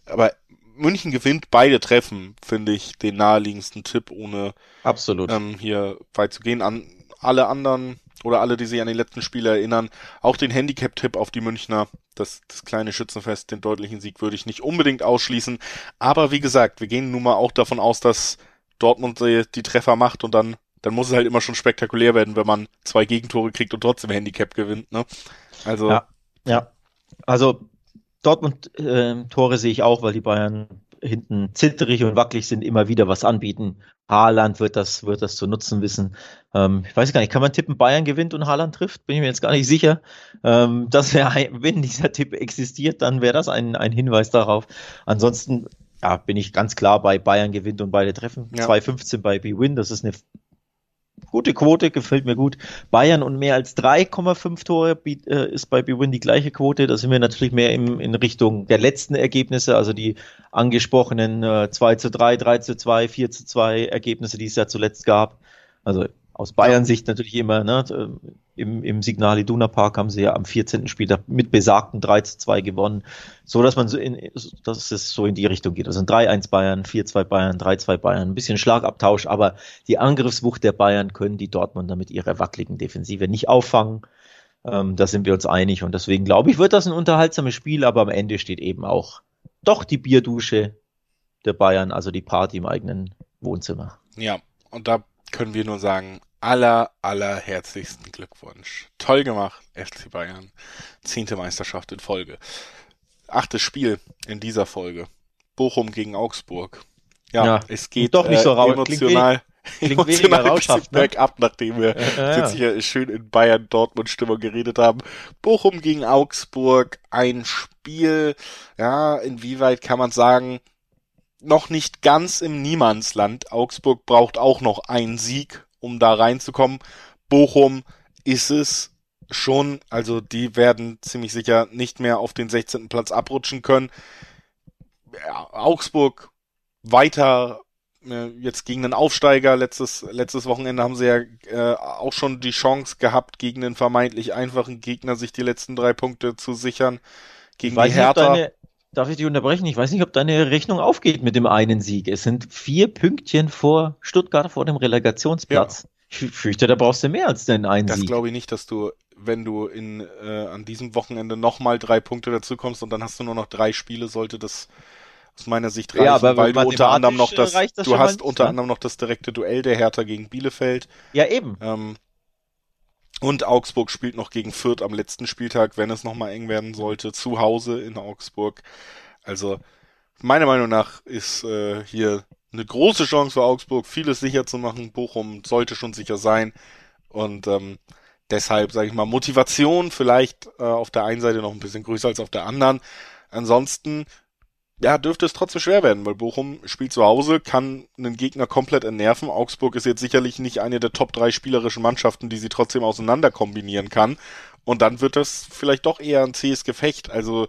Speaker 1: Aber München gewinnt beide Treffen, finde ich, den naheliegendsten Tipp, ohne
Speaker 2: Absolut.
Speaker 1: Ähm, hier weit zu gehen. An alle anderen oder alle, die sich an die letzten Spiele erinnern, auch den Handicap-Tipp auf die Münchner, das, das kleine Schützenfest, den deutlichen Sieg würde ich nicht unbedingt ausschließen. Aber wie gesagt, wir gehen nun mal auch davon aus, dass Dortmund die, die Treffer macht und dann, dann muss es halt immer schon spektakulär werden, wenn man zwei Gegentore kriegt und trotzdem Handicap gewinnt, ne? Also.
Speaker 2: Ja, ja. Also Dortmund-Tore äh, sehe ich auch, weil die Bayern hinten zitterig und wackelig sind, immer wieder was anbieten. Haaland wird das, wird das zu nutzen wissen. Ähm, ich weiß gar nicht, kann man tippen, Bayern gewinnt und Haaland trifft? Bin ich mir jetzt gar nicht sicher. Ähm, das wäre, wenn dieser Tipp existiert, dann wäre das ein, ein Hinweis darauf. Ansonsten ja, bin ich ganz klar bei Bayern gewinnt und beide treffen. Ja. 2,15 bei B-Win, das ist eine gute Quote, gefällt mir gut. Bayern und mehr als 3,5 Tore äh, ist bei BWin die gleiche Quote. Da sind wir natürlich mehr im, in Richtung der letzten Ergebnisse, also die angesprochenen äh, 2 zu 3, 3 zu 2, 4 zu 2 Ergebnisse, die es ja zuletzt gab. Also aus Bayern Sicht natürlich immer, ne, im, im Signal Iduna Park haben sie ja am 14. Spieltag mit besagten 3 zu 2 gewonnen, so dass man so in, dass es so in die Richtung geht. Also 3-1 Bayern, 4-2 Bayern, 3-2 Bayern, ein bisschen Schlagabtausch, aber die Angriffswucht der Bayern können die Dortmunder mit ihrer wackeligen Defensive nicht auffangen. Ähm, da sind wir uns einig und deswegen glaube ich, wird das ein unterhaltsames Spiel, aber am Ende steht eben auch doch die Bierdusche der Bayern, also die Party im eigenen Wohnzimmer.
Speaker 1: Ja, und da können wir nur sagen, aller, aller herzlichsten Glückwunsch. Toll gemacht, FC Bayern. Zehnte Meisterschaft in Folge. Achtes Spiel in dieser Folge. Bochum gegen Augsburg. Ja, ja es geht
Speaker 2: doch nicht so
Speaker 1: äh, emotional.
Speaker 2: Klingt, emotional
Speaker 1: rauschhaft, ne? ab, nachdem wir ja, jetzt hier schön in Bayern Dortmund Stimmung geredet haben. Bochum gegen Augsburg, ein Spiel, ja, inwieweit kann man sagen, noch nicht ganz im Niemandsland. Augsburg braucht auch noch einen Sieg, um da reinzukommen. Bochum ist es schon, also die werden ziemlich sicher nicht mehr auf den 16. Platz abrutschen können. Ja, Augsburg weiter äh, jetzt gegen den Aufsteiger. Letztes, letztes Wochenende haben sie ja äh, auch schon die Chance gehabt, gegen den vermeintlich einfachen Gegner sich die letzten drei Punkte zu sichern. Gegen die Hertha.
Speaker 2: Deine, darf ich dich unterbrechen? Ich weiß nicht, ob deine Rechnung aufgeht mit dem einen Sieg. Es sind vier Pünktchen vor Stuttgart vor dem Relegationsplatz. Ja. Ich fürchte, da brauchst du mehr als den einen
Speaker 1: das
Speaker 2: Sieg.
Speaker 1: Das glaube ich nicht, dass du, wenn du in, äh, an diesem Wochenende nochmal drei Punkte dazu kommst und dann hast du nur noch drei Spiele, sollte das aus meiner Sicht reichen,
Speaker 2: ja, aber
Speaker 1: weil du unter anderem noch das, das du hast nicht, unter ne? anderem noch das direkte Duell der Hertha gegen Bielefeld.
Speaker 2: Ja, eben.
Speaker 1: Ähm, und Augsburg spielt noch gegen Fürth am letzten Spieltag, wenn es nochmal eng werden sollte, zu Hause in Augsburg. Also, meiner Meinung nach ist äh, hier eine große Chance für Augsburg, vieles sicher zu machen. Bochum sollte schon sicher sein. Und ähm, deshalb, sage ich mal, Motivation vielleicht äh, auf der einen Seite noch ein bisschen größer als auf der anderen. Ansonsten ja, dürfte es trotzdem schwer werden, weil Bochum spielt zu Hause, kann einen Gegner komplett entnerven. Augsburg ist jetzt sicherlich nicht eine der Top 3 spielerischen Mannschaften, die sie trotzdem auseinander kombinieren kann. Und dann wird das vielleicht doch eher ein zähes Gefecht. Also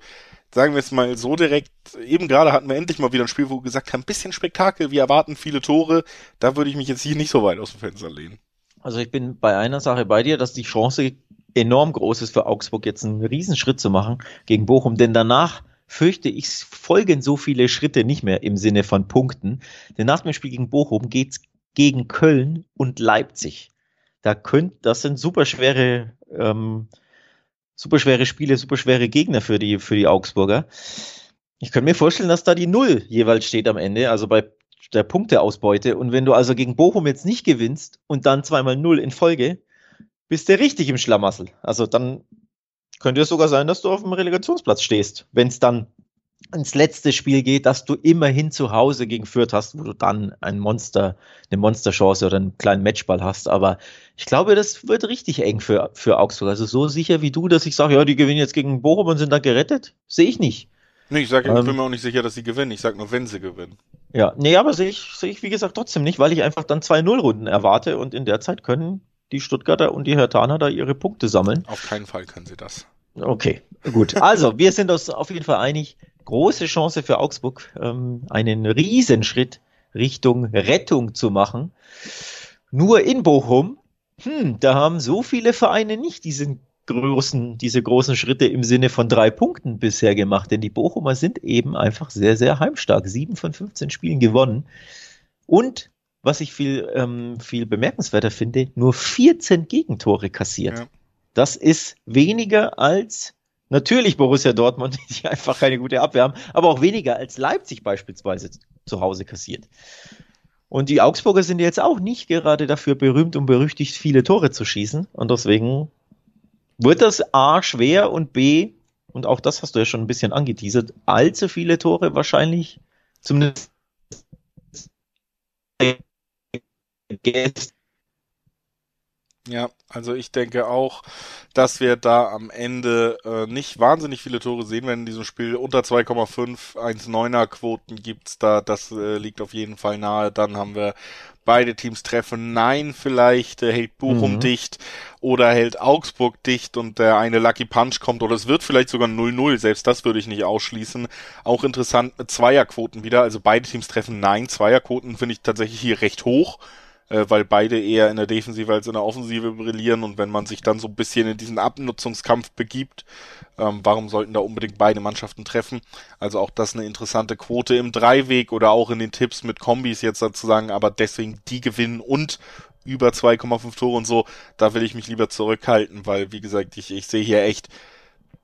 Speaker 1: sagen wir es mal so direkt, eben gerade hatten wir endlich mal wieder ein Spiel, wo wir gesagt haben, ein bisschen Spektakel, wir erwarten viele Tore. Da würde ich mich jetzt hier nicht so weit aus dem Fenster lehnen.
Speaker 2: Also ich bin bei einer Sache bei dir, dass die Chance enorm groß ist für Augsburg jetzt einen Riesenschritt zu machen gegen Bochum, denn danach fürchte ich, folgen so viele Schritte nicht mehr im Sinne von Punkten. Denn nach dem Spiel gegen Bochum geht's gegen Köln und Leipzig. Da könnt, das sind super schwere, ähm, super schwere Spiele, super schwere Gegner für die, für die Augsburger. Ich könnte mir vorstellen, dass da die Null jeweils steht am Ende, also bei der Punkteausbeute. Und wenn du also gegen Bochum jetzt nicht gewinnst und dann zweimal Null in Folge, bist du richtig im Schlamassel. Also dann könnte es sogar sein, dass du auf dem Relegationsplatz stehst, wenn es dann ins letzte Spiel geht, dass du immerhin zu Hause gegen Fürth hast, wo du dann ein Monster, eine Monsterchance oder einen kleinen Matchball hast. Aber ich glaube, das wird richtig eng für, für Augsburg. Also so sicher wie du, dass ich sage, ja, die gewinnen jetzt gegen Bochum und sind dann gerettet, sehe ich nicht.
Speaker 1: Nee, ich sage, ähm, ich bin mir auch nicht sicher, dass sie gewinnen. Ich sage nur, wenn sie gewinnen.
Speaker 2: Ja, nee, aber sehe ich, sehe ich, wie gesagt, trotzdem nicht, weil ich einfach dann zwei Nullrunden erwarte und in der Zeit können die Stuttgarter und die Hertaner da ihre Punkte sammeln.
Speaker 1: Auf keinen Fall können sie das.
Speaker 2: Okay, gut. Also, wir sind uns auf jeden Fall einig. Große Chance für Augsburg, ähm, einen Riesenschritt Richtung Rettung zu machen. Nur in Bochum, hm, da haben so viele Vereine nicht diesen großen, diese großen Schritte im Sinne von drei Punkten bisher gemacht, denn die Bochumer sind eben einfach sehr, sehr heimstark. Sieben von 15 Spielen gewonnen. Und was ich viel, ähm, viel bemerkenswerter finde, nur 14 Gegentore kassiert. Ja. Das ist weniger als natürlich Borussia Dortmund, die einfach keine gute Abwehr haben, aber auch weniger als Leipzig beispielsweise zu Hause kassiert. Und die Augsburger sind jetzt auch nicht gerade dafür berühmt und berüchtigt, viele Tore zu schießen. Und deswegen wird das A schwer und B, und auch das hast du ja schon ein bisschen angeteasert, allzu viele Tore wahrscheinlich zumindest
Speaker 1: ja, also ich denke auch, dass wir da am Ende äh, nicht wahnsinnig viele Tore sehen werden in diesem Spiel. Unter 2,5, 1,9er Quoten gibt's da, das äh, liegt auf jeden Fall nahe. Dann haben wir beide Teams treffen. Nein, vielleicht äh, hält Bochum mhm. dicht oder hält Augsburg dicht und der eine Lucky Punch kommt oder es wird vielleicht sogar 0-0. Selbst das würde ich nicht ausschließen. Auch interessant mit Zweierquoten wieder. Also beide Teams treffen Nein. Zweierquoten finde ich tatsächlich hier recht hoch äh, weil beide eher in der Defensive als in der Offensive brillieren. Und wenn man sich dann so ein bisschen in diesen Abnutzungskampf begibt, ähm, warum sollten da unbedingt beide Mannschaften treffen? Also auch das eine interessante Quote im Dreiweg oder auch in den Tipps mit Kombis jetzt sozusagen, aber deswegen die gewinnen und über 2,5 Tore und so, da will ich mich lieber zurückhalten, weil wie gesagt, ich, ich sehe hier echt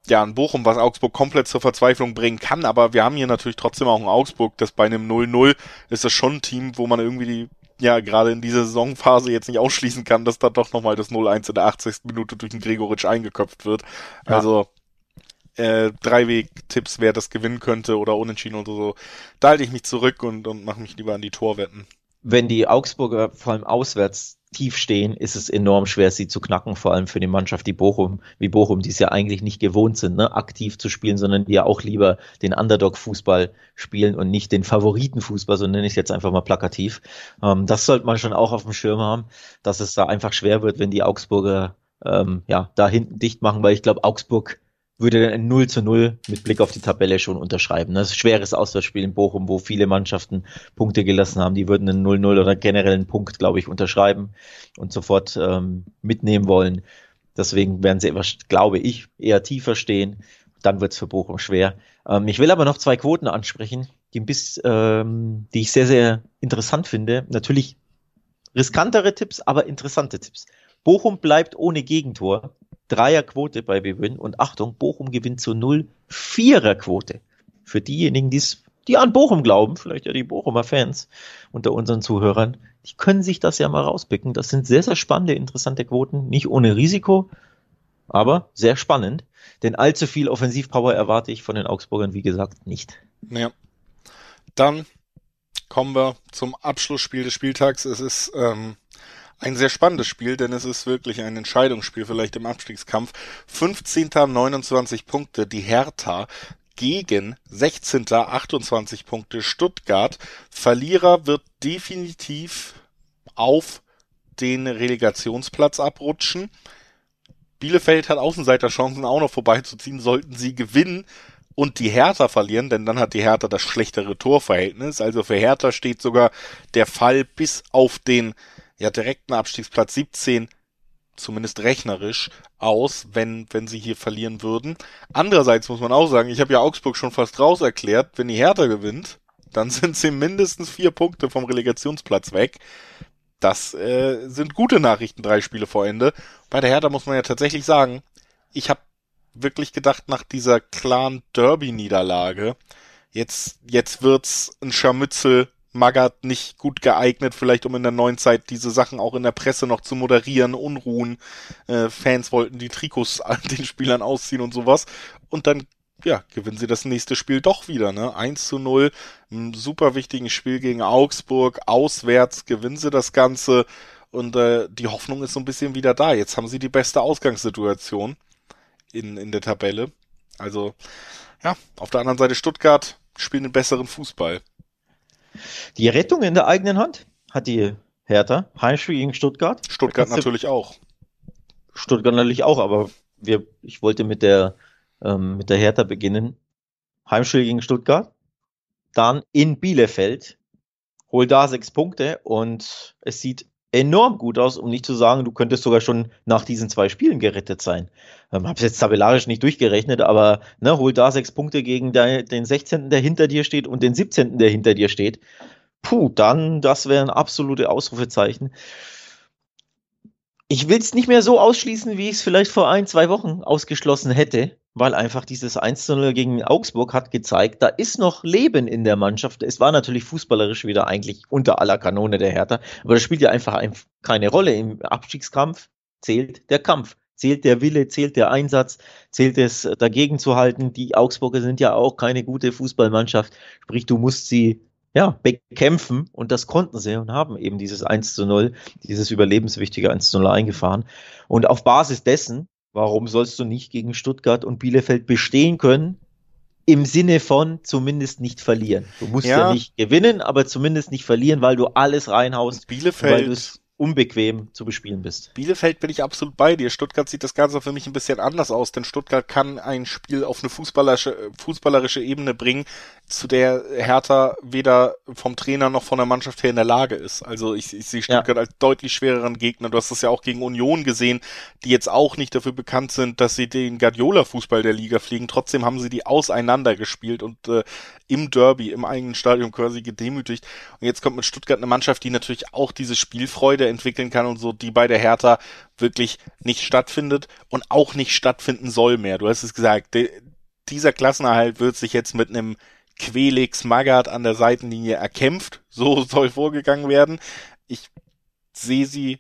Speaker 1: ja, ein Bochum, was Augsburg komplett zur Verzweiflung bringen kann, aber wir haben hier natürlich trotzdem auch ein Augsburg, das bei einem 0-0 ist das schon ein Team, wo man irgendwie die ja gerade in dieser Saisonphase jetzt nicht ausschließen kann, dass da doch nochmal das 0-1 in der 80. Minute durch den Gregoritsch eingeköpft wird. Ja. Also äh, Dreiweg-Tipps, wer das gewinnen könnte oder unentschieden oder so, da halte ich mich zurück und, und mache mich lieber an die Torwetten.
Speaker 2: wenn die Augsburger vor allem auswärts tief stehen, ist es enorm schwer, sie zu knacken, vor allem für die Mannschaft, die Bochum, wie Bochum, die es ja eigentlich nicht gewohnt sind, ne, aktiv zu spielen, sondern die ja auch lieber den Underdog-Fußball spielen und nicht den Favoriten-Fußball, so nenne ich es jetzt einfach mal plakativ. Ähm, das sollte man schon auch auf dem Schirm haben, dass es da einfach schwer wird, wenn die Augsburger ähm, ja da hinten dicht machen, weil ich glaube, Augsburg würde ein 0 zu 0 mit Blick auf die Tabelle schon unterschreiben. Das ist ein schweres Auswärtsspiel in Bochum, wo viele Mannschaften Punkte gelassen haben. Die würden einen 0-0 oder generell einen Punkt, glaube ich, unterschreiben und sofort ähm, mitnehmen wollen. Deswegen werden sie, glaube ich, eher tiefer stehen. Dann wird es für Bochum schwer. Ähm, ich will aber noch zwei Quoten ansprechen, die, ein bisschen, ähm, die ich sehr, sehr interessant finde. Natürlich riskantere Tipps, aber interessante Tipps. Bochum bleibt ohne Gegentor Dreierquote bei Bewin und Achtung, Bochum gewinnt zu null Viererquote. Für diejenigen, die's, die an Bochum glauben, vielleicht ja die Bochumer Fans unter unseren Zuhörern, die können sich das ja mal rauspicken. Das sind sehr, sehr spannende, interessante Quoten, nicht ohne Risiko, aber sehr spannend. Denn allzu viel Offensivpower erwarte ich von den Augsburgern, wie gesagt, nicht.
Speaker 1: Ja. Dann kommen wir zum Abschlussspiel des Spieltags. Es ist ähm, ein sehr spannendes Spiel, denn es ist wirklich ein Entscheidungsspiel vielleicht im Abstiegskampf. 15. 29 Punkte, die Hertha gegen 16. 28 Punkte Stuttgart. Verlierer wird definitiv auf den Relegationsplatz abrutschen. Bielefeld hat Außenseiterchancen auch noch vorbeizuziehen, sollten sie gewinnen und die Hertha verlieren, denn dann hat die Hertha das schlechtere Torverhältnis. Also für Hertha steht sogar der Fall bis auf den ja direkten Abstiegsplatz 17 zumindest rechnerisch aus, wenn, wenn sie hier verlieren würden. Andererseits muss man auch sagen, ich habe ja Augsburg schon fast raus erklärt, wenn die Hertha gewinnt, dann sind sie mindestens vier Punkte vom Relegationsplatz weg. Das äh, sind gute Nachrichten, drei Spiele vor Ende. Bei der Hertha muss man ja tatsächlich sagen, ich habe wirklich gedacht, nach dieser klaren Derby-Niederlage, jetzt, jetzt wird's ein Scharmützel Magath nicht gut geeignet, vielleicht um in der neuen Zeit diese Sachen auch in der Presse noch zu moderieren, Unruhen. Äh, Fans wollten die Trikots an den Spielern ausziehen und sowas. Und dann, ja, gewinnen sie das nächste Spiel doch wieder, ne? 1 zu 0, ein super wichtigen Spiel gegen Augsburg, auswärts gewinnen sie das Ganze und äh, die Hoffnung ist so ein bisschen wieder da. Jetzt haben sie die beste Ausgangssituation in, in der Tabelle. Also, ja, auf der anderen Seite Stuttgart spielen einen besseren Fußball.
Speaker 2: Die Rettung in der eigenen Hand hat die Hertha. Heimspiel gegen Stuttgart.
Speaker 1: Stuttgart natürlich auch.
Speaker 2: Stuttgart natürlich auch, aber wir, ich wollte mit der, ähm, mit der Hertha beginnen. Heimspiel gegen Stuttgart. Dann in Bielefeld. Hol da sechs Punkte und es sieht enorm gut aus, um nicht zu sagen, du könntest sogar schon nach diesen zwei Spielen gerettet sein. Ähm, hab's jetzt tabellarisch nicht durchgerechnet, aber ne, hol da sechs Punkte gegen de, den 16., der hinter dir steht und den 17., der hinter dir steht. Puh, dann, das wären absolute Ausrufezeichen. Ich will es nicht mehr so ausschließen, wie ich es vielleicht vor ein, zwei Wochen ausgeschlossen hätte weil einfach dieses 1-0 gegen Augsburg hat gezeigt, da ist noch Leben in der Mannschaft. Es war natürlich fußballerisch wieder eigentlich unter aller Kanone der Hertha, aber das spielt ja einfach keine Rolle. Im Abstiegskampf zählt der Kampf, zählt der Wille, zählt der Einsatz, zählt es dagegen zu halten. Die Augsburger sind ja auch keine gute Fußballmannschaft, sprich du musst sie ja, bekämpfen und das konnten sie und haben eben dieses 1 zu 0, dieses überlebenswichtige 1 zu 0 eingefahren. Und auf Basis dessen Warum sollst du nicht gegen Stuttgart und Bielefeld bestehen können? Im Sinne von zumindest nicht verlieren. Du musst ja, ja nicht gewinnen, aber zumindest nicht verlieren, weil du alles reinhaust.
Speaker 1: Bielefeld, weil
Speaker 2: unbequem zu bespielen bist.
Speaker 1: Bielefeld bin ich absolut bei dir. Stuttgart sieht das Ganze für mich ein bisschen anders aus, denn Stuttgart kann ein Spiel auf eine fußballerische, fußballerische Ebene bringen, zu der Hertha weder vom Trainer noch von der Mannschaft her in der Lage ist. Also ich, ich sehe Stuttgart ja. als deutlich schwereren Gegner. Du hast das ja auch gegen Union gesehen, die jetzt auch nicht dafür bekannt sind, dass sie den Guardiola-Fußball der Liga fliegen. Trotzdem haben sie die auseinander gespielt und äh, im Derby, im eigenen Stadion quasi gedemütigt. Und jetzt kommt mit Stuttgart eine Mannschaft, die natürlich auch diese Spielfreude entwickeln kann und so, die bei der Hertha wirklich nicht stattfindet und auch nicht stattfinden soll mehr. Du hast es gesagt, de, dieser Klassenerhalt wird sich jetzt mit einem Quelix Magath an der Seitenlinie erkämpft. So soll vorgegangen werden. Ich sehe sie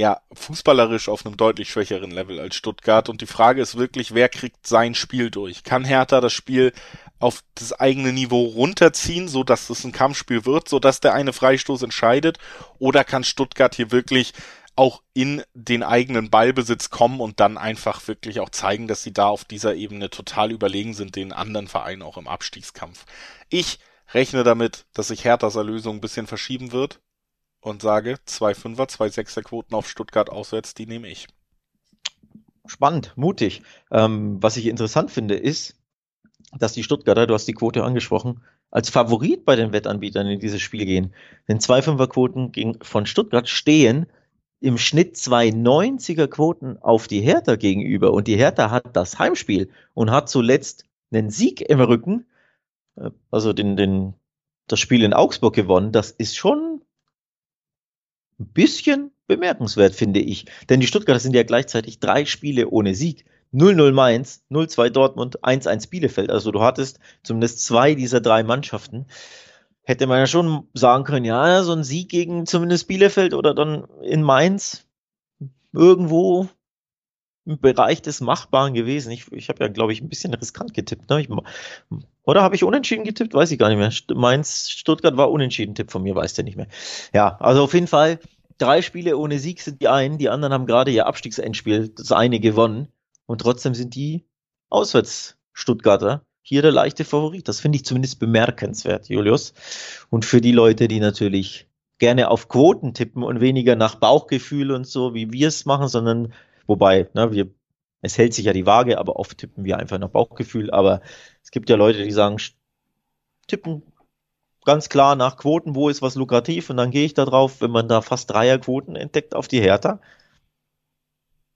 Speaker 1: ja, fußballerisch auf einem deutlich schwächeren Level als Stuttgart. Und die Frage ist wirklich, wer kriegt sein Spiel durch? Kann Hertha das Spiel auf das eigene Niveau runterziehen, so dass es ein Kampfspiel wird, so dass der eine Freistoß entscheidet? Oder kann Stuttgart hier wirklich auch in den eigenen Ballbesitz kommen und dann einfach wirklich auch zeigen, dass sie da auf dieser Ebene total überlegen sind den anderen Vereinen auch im Abstiegskampf? Ich rechne damit, dass sich Herthas Erlösung ein bisschen verschieben wird und sage, zwei Fünfer, zwei Sechser Quoten auf Stuttgart auswärts, die nehme ich.
Speaker 2: Spannend, mutig. Ähm, was ich interessant finde, ist, dass die Stuttgarter, du hast die Quote angesprochen, als Favorit bei den Wettanbietern in dieses Spiel gehen. Denn zwei Fünferquoten von Stuttgart stehen im Schnitt zwei 90er Quoten auf die Hertha gegenüber. Und die Hertha hat das Heimspiel und hat zuletzt einen Sieg im Rücken, äh, also den, den, das Spiel in Augsburg gewonnen. Das ist schon ein bisschen bemerkenswert, finde ich. Denn die Stuttgarter sind ja gleichzeitig drei Spiele ohne Sieg. 0-0 Mainz, 0-2 Dortmund, 1-1 Bielefeld. Also du hattest zumindest zwei dieser drei Mannschaften. Hätte man ja schon sagen können, ja, so ein Sieg gegen zumindest Bielefeld oder dann in Mainz irgendwo im Bereich des Machbaren gewesen. Ich, ich habe ja, glaube ich, ein bisschen riskant getippt. Ne? Ich, oder habe ich unentschieden getippt? Weiß ich gar nicht mehr. Mainz, Stuttgart war unentschieden Tipp von mir, weiß der nicht mehr. Ja, also auf jeden Fall, drei Spiele ohne Sieg sind die einen, die anderen haben gerade ihr Abstiegsendspiel, das eine gewonnen. Und trotzdem sind die auswärts Stuttgarter hier der leichte Favorit. Das finde ich zumindest bemerkenswert, Julius. Und für die Leute, die natürlich gerne auf Quoten tippen und weniger nach Bauchgefühl und so, wie wir es machen, sondern wobei, ne, wir, es hält sich ja die Waage, aber oft tippen wir einfach nach Bauchgefühl. Aber es gibt ja Leute, die sagen, tippen ganz klar nach Quoten, wo ist was lukrativ und dann gehe ich da drauf, wenn man da fast Dreierquoten entdeckt auf die Hertha.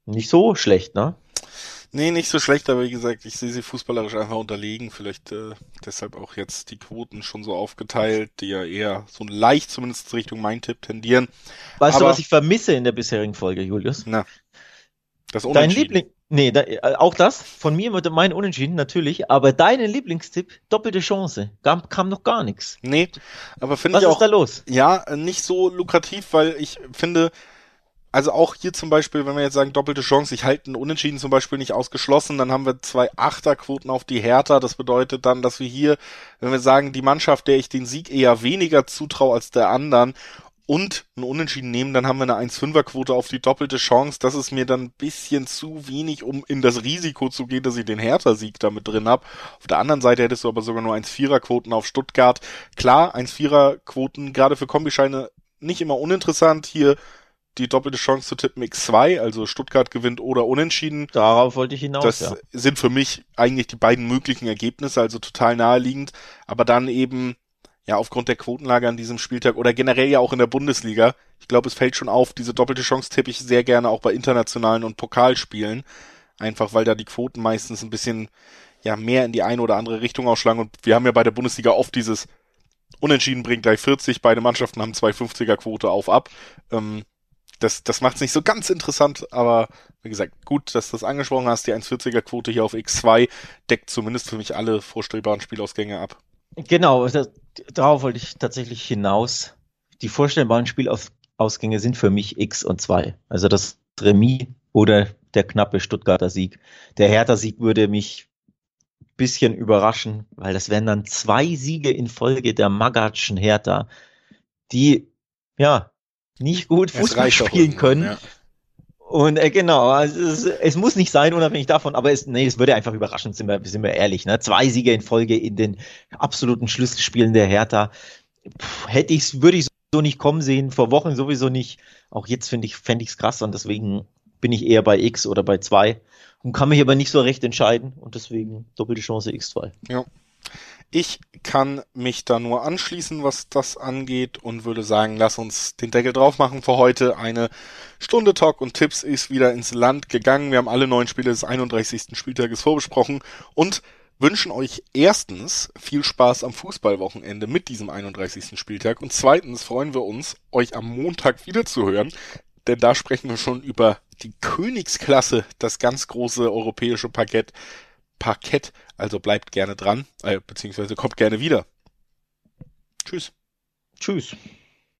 Speaker 2: Nicht so schlecht, ne?
Speaker 1: Nee, nicht so schlecht, aber wie gesagt, ich sehe sie fußballerisch einfach unterlegen. Vielleicht äh, deshalb auch jetzt die Quoten schon so aufgeteilt, die ja eher so leicht zumindest Richtung mein Tipp tendieren.
Speaker 2: Weißt aber, du, was ich vermisse in der bisherigen Folge, Julius?
Speaker 1: Na,
Speaker 2: das. Dein Liebling, nee, da, äh, auch das, von mir mit mein Unentschieden natürlich, aber deinen Lieblingstipp, doppelte Chance, kam, kam noch gar nichts.
Speaker 1: Nee, aber finde ich auch.
Speaker 2: Was ist da los?
Speaker 1: Ja, nicht so lukrativ, weil ich finde, also auch hier zum Beispiel, wenn wir jetzt sagen, doppelte Chance, ich halte einen Unentschieden zum Beispiel nicht ausgeschlossen, dann haben wir zwei Achterquoten auf die Hertha. Das bedeutet dann, dass wir hier, wenn wir sagen, die Mannschaft, der ich den Sieg eher weniger zutraue als der anderen und einen Unentschieden nehmen, dann haben wir eine 1-5er-Quote auf die doppelte Chance. Das ist mir dann ein bisschen zu wenig, um in das Risiko zu gehen, dass ich den Hertha-Sieg damit drin habe. Auf der anderen Seite hättest du aber sogar nur 1-4er-Quoten auf Stuttgart. Klar, 1-4er-Quoten, gerade für Kombischeine, nicht immer uninteressant. Hier die doppelte Chance zu tippen X2, also Stuttgart gewinnt oder unentschieden.
Speaker 2: Darauf wollte ich hinaus.
Speaker 1: Das ja. sind für mich eigentlich die beiden möglichen Ergebnisse, also total naheliegend. Aber dann eben, ja, aufgrund der Quotenlage an diesem Spieltag oder generell ja auch in der Bundesliga, ich glaube, es fällt schon auf, diese doppelte Chance tippe ich sehr gerne auch bei internationalen und Pokalspielen. Einfach weil da die Quoten meistens ein bisschen, ja, mehr in die eine oder andere Richtung ausschlagen. Und wir haben ja bei der Bundesliga oft dieses Unentschieden bringt gleich 40, beide Mannschaften haben zwei 50er Quote auf ab. Ähm, das, das macht es nicht so ganz interessant, aber wie gesagt, gut, dass du das angesprochen hast. Die 1,40er Quote hier auf X2 deckt zumindest für mich alle vorstellbaren Spielausgänge ab.
Speaker 2: Genau, das, darauf wollte ich tatsächlich hinaus. Die vorstellbaren Spielausgänge sind für mich X und 2. Also das Remis oder der knappe Stuttgarter Sieg. Der Hertha-Sieg würde mich ein bisschen überraschen, weil das wären dann zwei Siege in Folge der Magatschen Hertha, die ja nicht gut Fußball spielen können. Ja. Und äh, genau, also es, es, muss nicht sein, unabhängig davon, aber es, nee, es würde einfach überraschend, sind wir, sind wir ehrlich. Ne? Zwei Siege in Folge in den absoluten Schlüsselspielen der Hertha. Puh, hätte ich würde ich so nicht kommen sehen, vor Wochen sowieso nicht. Auch jetzt finde ich, fände ich es krass und deswegen bin ich eher bei X oder bei 2 und kann mich aber nicht so recht entscheiden und deswegen doppelte Chance X2.
Speaker 1: Ja. Ich kann mich da nur anschließen, was das angeht und würde sagen, lass uns den Deckel drauf machen für heute. Eine Stunde Talk und Tipps ist wieder ins Land gegangen. Wir haben alle neun Spiele des 31. Spieltages vorbesprochen und wünschen euch erstens viel Spaß am Fußballwochenende mit diesem 31. Spieltag und zweitens freuen wir uns, euch am Montag wieder zu hören, denn da sprechen wir schon über die Königsklasse, das ganz große europäische Parkett Parkett. Also bleibt gerne dran, äh, beziehungsweise kommt gerne wieder. Tschüss.
Speaker 2: Tschüss.